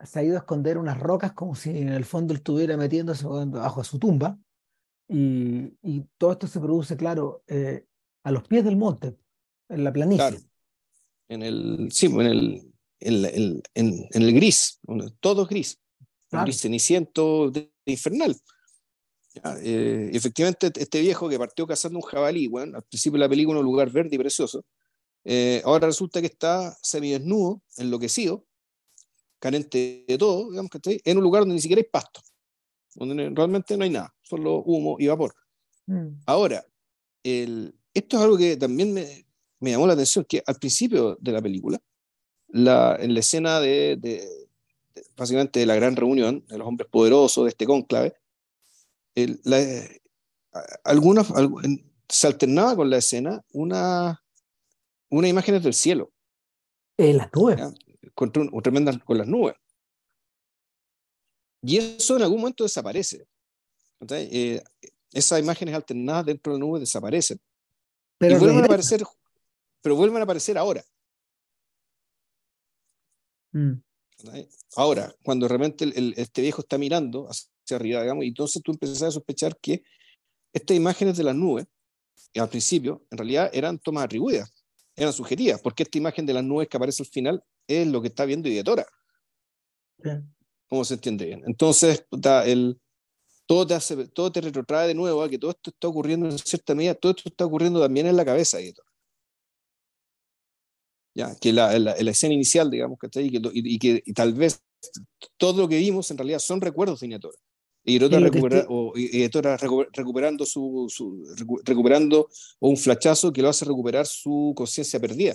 se ha ido a esconder unas rocas como si en el fondo estuviera metiéndose bajo su tumba. Y, y, todo esto se produce, claro, eh, a los pies del monte, en la planicie. Claro. En el, sí, en el, en, en, en el gris, todo gris. Claro. gris ceniciento infernal. Eh, efectivamente, este viejo que partió cazando un jabalí, bueno, al principio de la película un lugar verde y precioso, eh, ahora resulta que está semidesnudo, enloquecido, carente de todo, digamos que en un lugar donde ni siquiera hay pasto, donde realmente no hay nada, solo humo y vapor. Mm. Ahora, el, esto es algo que también me, me, llamó la atención, que al principio de la película, la, en la escena de, de, de, básicamente de la gran reunión de los hombres poderosos de este cónclave, el, la, algunas, se alternaba con la escena una, una imágenes del cielo. En las nubes. Con, tremenda, con las nubes. Y eso en algún momento desaparece. Eh, esas imágenes alternadas dentro de la nube desaparecen. Pero vuelven a aparecer, pero vuelven a aparecer ahora. Mm. Ahora, cuando realmente el, este viejo está mirando hacia arriba, digamos, y entonces tú empiezas a sospechar que estas imágenes de las nubes, al principio, en realidad eran tomas atribuidas, eran sugeridas, porque esta imagen de las nubes que aparece al final es lo que está viendo Idetora. ¿Cómo se entiende bien? Entonces, el, todo, te hace, todo te retrotrae de nuevo a que todo esto está ocurriendo en cierta medida, todo esto está ocurriendo también en la cabeza de Idetora. ¿Ya? Que la, la, la escena inicial, digamos, que está ahí, y, que y tal vez todo lo que vimos en realidad son recuerdos de Idetora. Y recupera, o, y recuperando su, su, recuperando un flachazo que lo hace recuperar su conciencia perdida.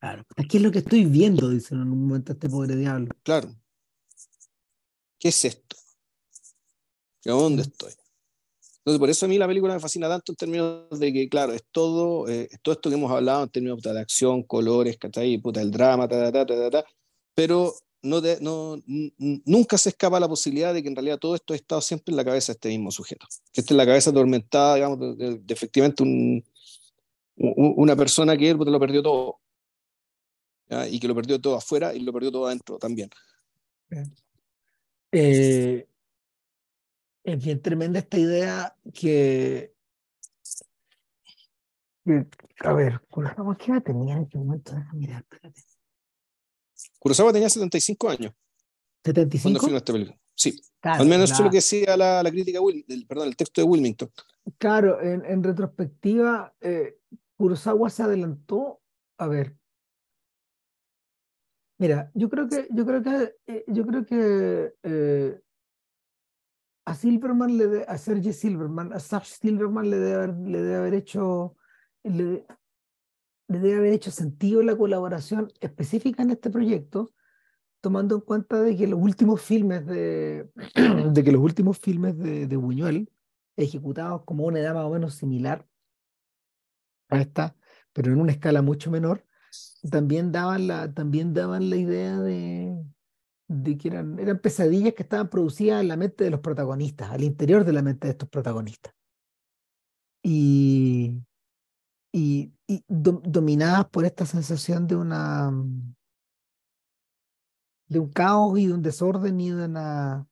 Claro, ¿qué es lo que estoy viendo? Dice en un momento este pobre diablo. Claro. ¿Qué es esto? ¿A dónde mm. estoy? Entonces, por eso a mí la película me fascina tanto en términos de que, claro, es todo, eh, todo esto que hemos hablado en términos de acción, colores, ¿cachai? Puta, el drama, ta, ta, ta, ta, pero no, no nunca se escapa la posibilidad de que en realidad todo esto ha estado siempre en la cabeza de este mismo sujeto. Esta es la cabeza atormentada, digamos, de, efectivamente un, una persona que él lo perdió todo. Y que lo perdió todo afuera y lo perdió todo adentro también. Eh, es bien tremenda esta idea que, a ver, ¿qué edad tenía en este momento? Déjame mirar, espérate. Kurosawa tenía 75 años. ¿75? Cuando esta película. sí. Al menos eso es lo que decía la, crítica, el, perdón, el texto de Wilmington. Claro, en, retrospectiva, eh, Kurosawa se adelantó, a ver, Mira, yo creo que, yo creo que, eh, yo creo que eh, a Silverman, le a Sergio Silverman, a Sash Silverman le debe haber, le debe haber hecho, le, debe haber hecho sentido la colaboración específica en este proyecto, tomando en cuenta de que los últimos filmes de, de que los últimos filmes de, de Buñuel, ejecutados como una edad más o menos similar a esta, pero en una escala mucho menor, también daban la, también daban la idea de, de que eran, pesadillas que estaban producidas en la mente de los protagonistas, al interior de la mente de estos protagonistas. Y, y, dominadas por esta sensación de una de un caos y de un desorden y de una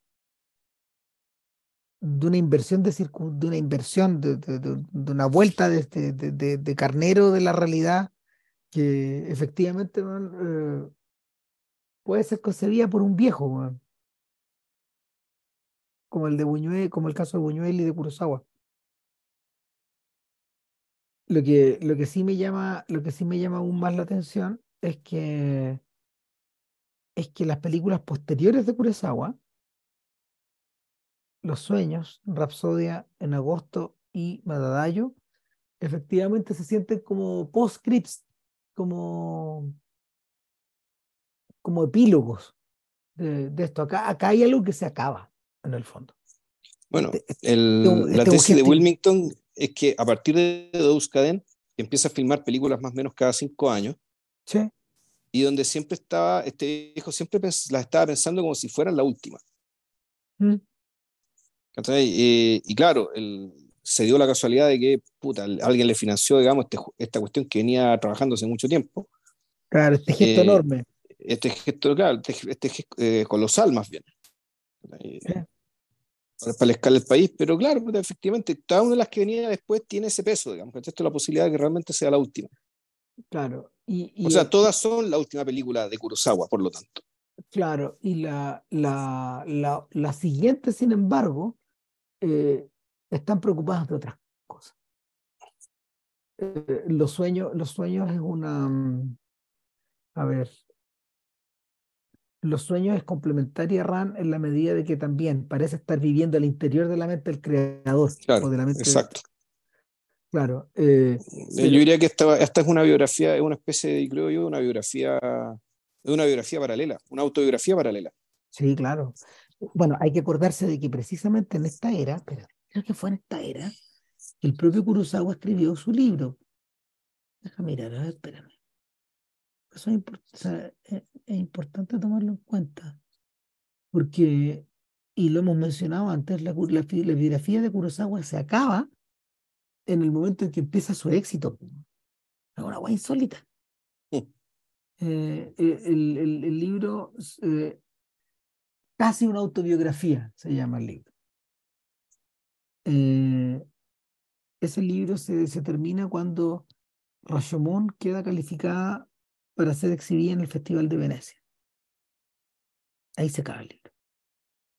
de una inversión de, de una inversión de, de, una vuelta de, de, carnero de la realidad que efectivamente eh, puede ser concebida por un viejo, como el de Buñuel, como el caso de Buñuel y de Kurosawa. Lo que, lo que sí me llama, lo que sí me llama aún más la atención es que es que las películas posteriores de Kurosawa, Los Sueños, Rapsodia en agosto y Madadayo, efectivamente se sienten como post-scripts como, como epílogos de, esto. Acá, acá hay algo que se acaba, en el fondo. Bueno, este, este, este la tesis de Wilmington es que a partir de Caden empieza a filmar películas más o menos cada cinco años. Sí. Y donde siempre estaba, este hijo siempre las estaba pensando como si fueran la última. Mm. y claro, el, se dio la casualidad de que puta, alguien le financió, digamos, este, esta cuestión que venía trabajando hace mucho tiempo. Claro, este gesto eh, enorme. Este gesto, claro, este, este gesto eh, colosal más bien. Para, la escala del país, pero claro, efectivamente, cada una de las que venía después tiene ese peso, digamos, esto es la posibilidad de que realmente sea la última. Claro. Y, o sea, todas son la última película de Kurosawa, por lo tanto. Claro, y la, la, la, la siguiente, sin embargo, eh, están preocupadas de otras cosas. Eh, los, sueños, los sueños es una... Mm, a ver. Los sueños es complementaria a Ran en la medida de que también parece estar viviendo al interior de la mente del creador. Claro, o de la mente exacto. Claro. Eh, yo diría que esta, esta es una biografía, es una especie de, creo yo, una biografía, una biografía paralela, una autobiografía paralela. Sí, claro. Bueno, hay que acordarse de que precisamente en esta era, pero creo que fue en esta era, el propio Kurosawa escribió su libro. Déjame mirar, a ver, espérame. Eso es, importante tomarlo en cuenta, porque, y lo hemos mencionado antes, la, la, biografía de Kurosawa se acaba en el momento en que empieza su éxito. Es una guay insólita. Mm. Eh, eh, el, el, libro, eh, casi una autobiografía, se llama el libro. Eh, ese libro se, se, termina cuando Rashomon queda calificada para ser exhibida en el Festival de Venecia. Ahí se acaba el libro.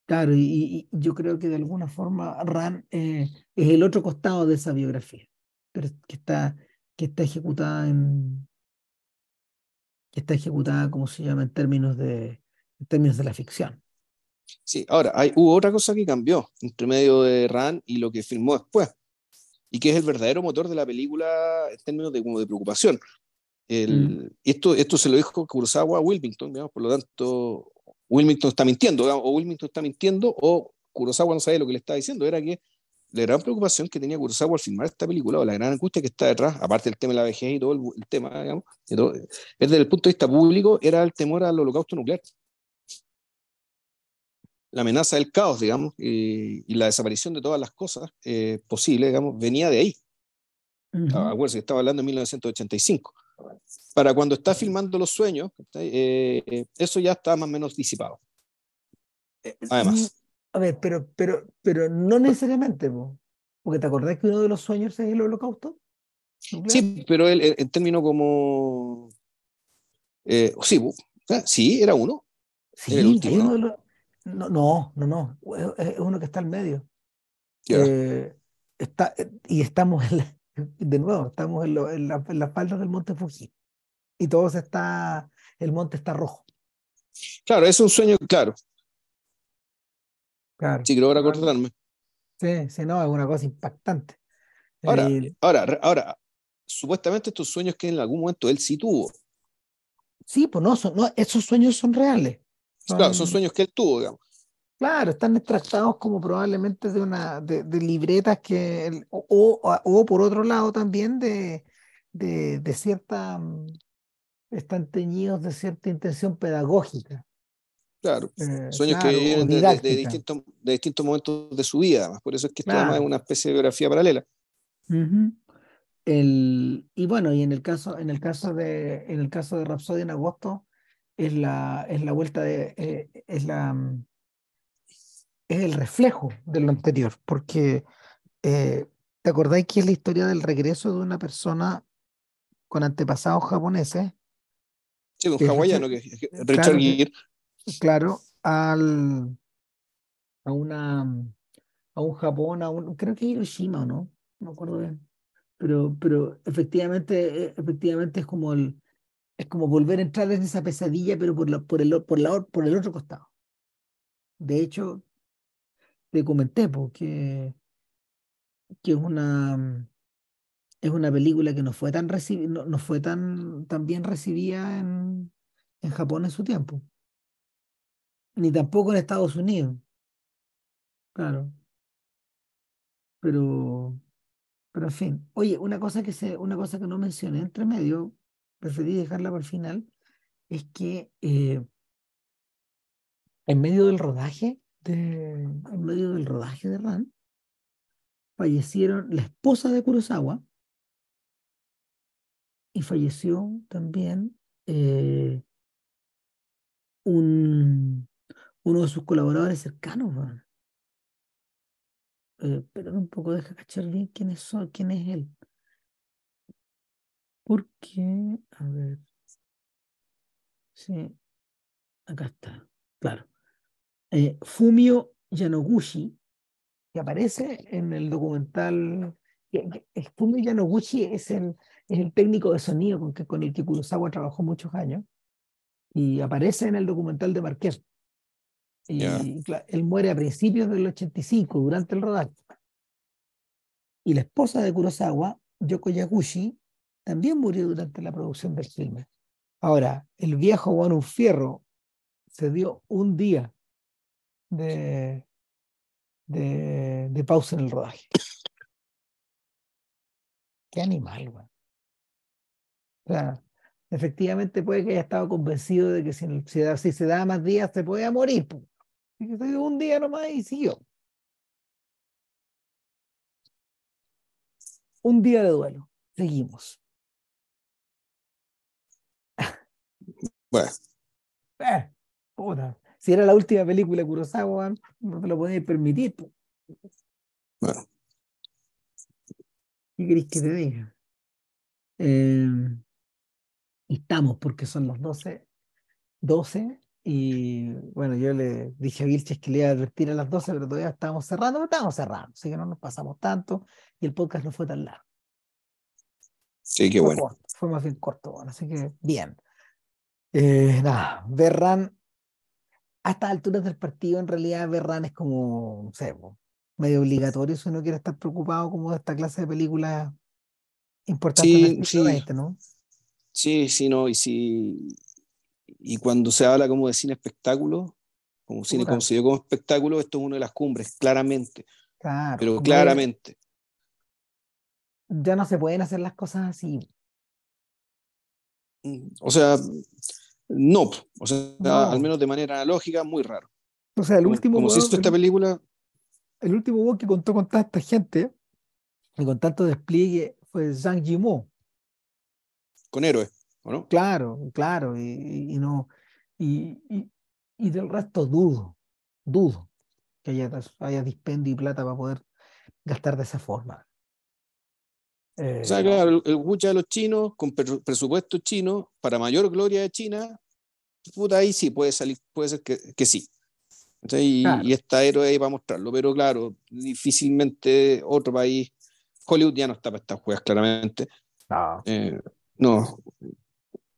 Claro, y, yo creo que de alguna forma Ran eh, es el otro costado de esa biografía, pero que está, que está ejecutada en que está ejecutada, como se llama, en términos de, en términos de la ficción. Sí, ahora, hay, hubo otra cosa que cambió entre medio de Ran y lo que filmó después, y que es el verdadero motor de la película en términos de, como de preocupación. El, mm. esto, esto se lo dijo Kurosawa a Wilmington, digamos, por lo tanto, Wilmington está mintiendo, o Wilmington está mintiendo, o Kurosawa no sabe lo que le está diciendo, era que la gran preocupación que tenía Kurosawa al filmar esta película, o la gran angustia que está detrás, aparte del tema de la vejez y todo el, tema, digamos, es desde el punto de vista público, era el temor al holocausto nuclear la amenaza del caos, digamos, y, la desaparición de todas las cosas eh, posibles, digamos, venía de ahí. Uh que estaba hablando en 1985. Para cuando está filmando Los Sueños, eh, eso ya está más o menos disipado. Eh, Además. A ver, pero, pero, pero no necesariamente, porque te acordás que uno de los sueños es el holocausto. Sí, pero él, en términos como. sí, sí, era uno. Sí, era el último, No, no, no, no. Es uno que está al medio. Eh, está, y estamos de nuevo, estamos en, en, la, en las faldas del monte Fuji. Y todo está, el monte está rojo. Claro, es un sueño, claro. Claro. Sí, quiero acordarme. Sí, sí, no, es una cosa impactante. Ahora, ahora, ahora, supuestamente estos sueños que en algún momento él sí tuvo. Sí, pues no, son, no esos sueños son reales. claro, son sueños que él tuvo, digamos. Claro, están extractados como probablemente de una de, libretas que o, o, por otro lado también de, de, de cierta mm, están teñidos de cierta intención pedagógica. Claro, eh, sueños que vienen de, distintos, de distintos momentos de su vida, por eso es que esto es una especie de biografía paralela. el, y bueno, y en el caso, en el caso de, en el caso de Rhapsody en agosto, es la, es la vuelta de, eh, es la mm, es el reflejo de lo anterior, porque eh, ¿te acordáis que es la historia del regreso de una persona con antepasados japoneses? Sí, un hawaiano, que, Richard Gere. Claro, al, a una a un Japón, a un, creo que Hiroshima no, no me acuerdo bien. Pero, pero efectivamente, efectivamente es como el, es como volver a entrar en esa pesadilla, pero por, la, por, el, por, la, por el otro costado. De hecho, te comenté porque que es una es una película que no fue tan no, no, fue tan, tan bien recibida en, en Japón en su tiempo. Ni tampoco en Estados Unidos. Claro. Pero pero en fin. Oye una cosa que se una cosa que no mencioné entre medio preferí dejarla para el final es que eh, en medio del rodaje en medio del rodaje de Ran, fallecieron la esposa de Kurosawa y falleció también eh, un, uno de sus colaboradores cercanos. Eh, pero un poco, deja cachar bien quién es, quién es él. Porque, a ver. Sí, acá está, claro. Eh, Fumio Yanoguchi, que aparece en el documental. Fumio Yanoguchi es el, es el técnico de sonido con, que, con el que Kurosawa trabajó muchos años y aparece en el documental de Marqués. Y él muere a principios del 85, durante el rodaje. Y la esposa de Kurosawa, Yoko Yaguchi, también murió durante la producción del filme. Ahora, el viejo Juan Fierro se dio un día de, de, pausa en el rodaje. Qué animal, güey. O sea, efectivamente puede que haya estado convencido de que si, si, se da más días se puede morir. Un día nomás y siguió. Un día de duelo. Seguimos. Bueno. Eh, puta si era la última película de Kurosawa, no te lo podías permitir. Bueno. ¿Qué querés que te diga? Eh, estamos porque son las 12, 12 y bueno, yo le dije a Vilches que le iba a advertir a las 12, pero todavía estábamos cerrando, pero estábamos cerrando, así que no nos pasamos tanto y el podcast no fue tan largo. Sí, qué bueno. fue más bien corto, bueno, así que bien. Eh, nada, Berran a estas alturas del partido, en realidad, Berran es como, no sé, medio obligatorio si uno quiere estar preocupado como de esta clase de películas importantes sí, sí. ¿no? Sí, sí, no, y sí. Y cuando se habla como de cine espectáculo, como cine conocido como espectáculo, esto es una de las cumbres, claramente. Claro, pero claramente. Ya no se pueden hacer las cosas así. Mm, o sea, no, o sea, al menos de manera analógica, muy raro. O sea, el último. Como, si esto esta película. El último voz que contó con tanta gente y con tanto despliegue fue Zhang Yimou. Con héroe, ¿o no? Claro, claro, y, no. Y, y, del resto dudo, dudo que haya, haya dispendio y plata para poder gastar de esa forma. Eh, o sea, claro, el, el de los chinos, con presupuesto chino, para mayor gloria de China, puta, ahí sí puede salir, puede ser que, que sí. Y, está héroe ahí para mostrarlo, pero claro, difícilmente otro país, Hollywood ya no está para estas juegas, claramente. No. Eh, no.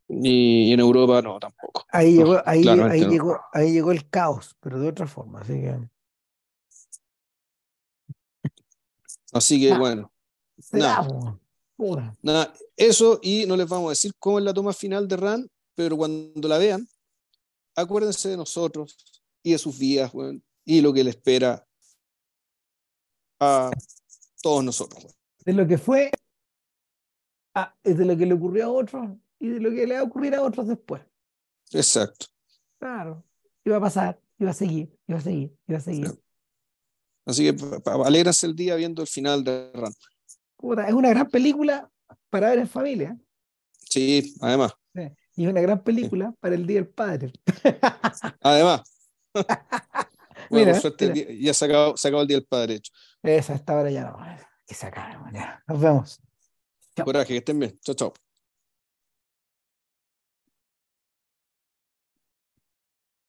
Y, en Europa no, tampoco. Ahí, llegó, ahí, llegó, ahí llegó el caos, pero de otra forma, así que. Así que bueno. Nada. Eso, y no les vamos a decir cómo es la toma final de RAN, pero cuando la vean, acuérdense de nosotros y de sus vidas, y lo que le espera a todos nosotros. De lo que fue, de lo que le ocurrió a otros y de lo que le va a ocurrir a otros después. Exacto. Claro, iba a pasar, iba a seguir, iba a seguir, iba a seguir. Así que alegras el día viendo el final de Ran. Es una gran película para ver en familia. Sí, además. Y es una gran película para el Día del Padre. además. bueno, por suerte ya se acabó, el Día del Padre hecho. Esa, esta hora ya no. Que se acabe, Nos vemos. Coraje, que estén bien. Chao, chao.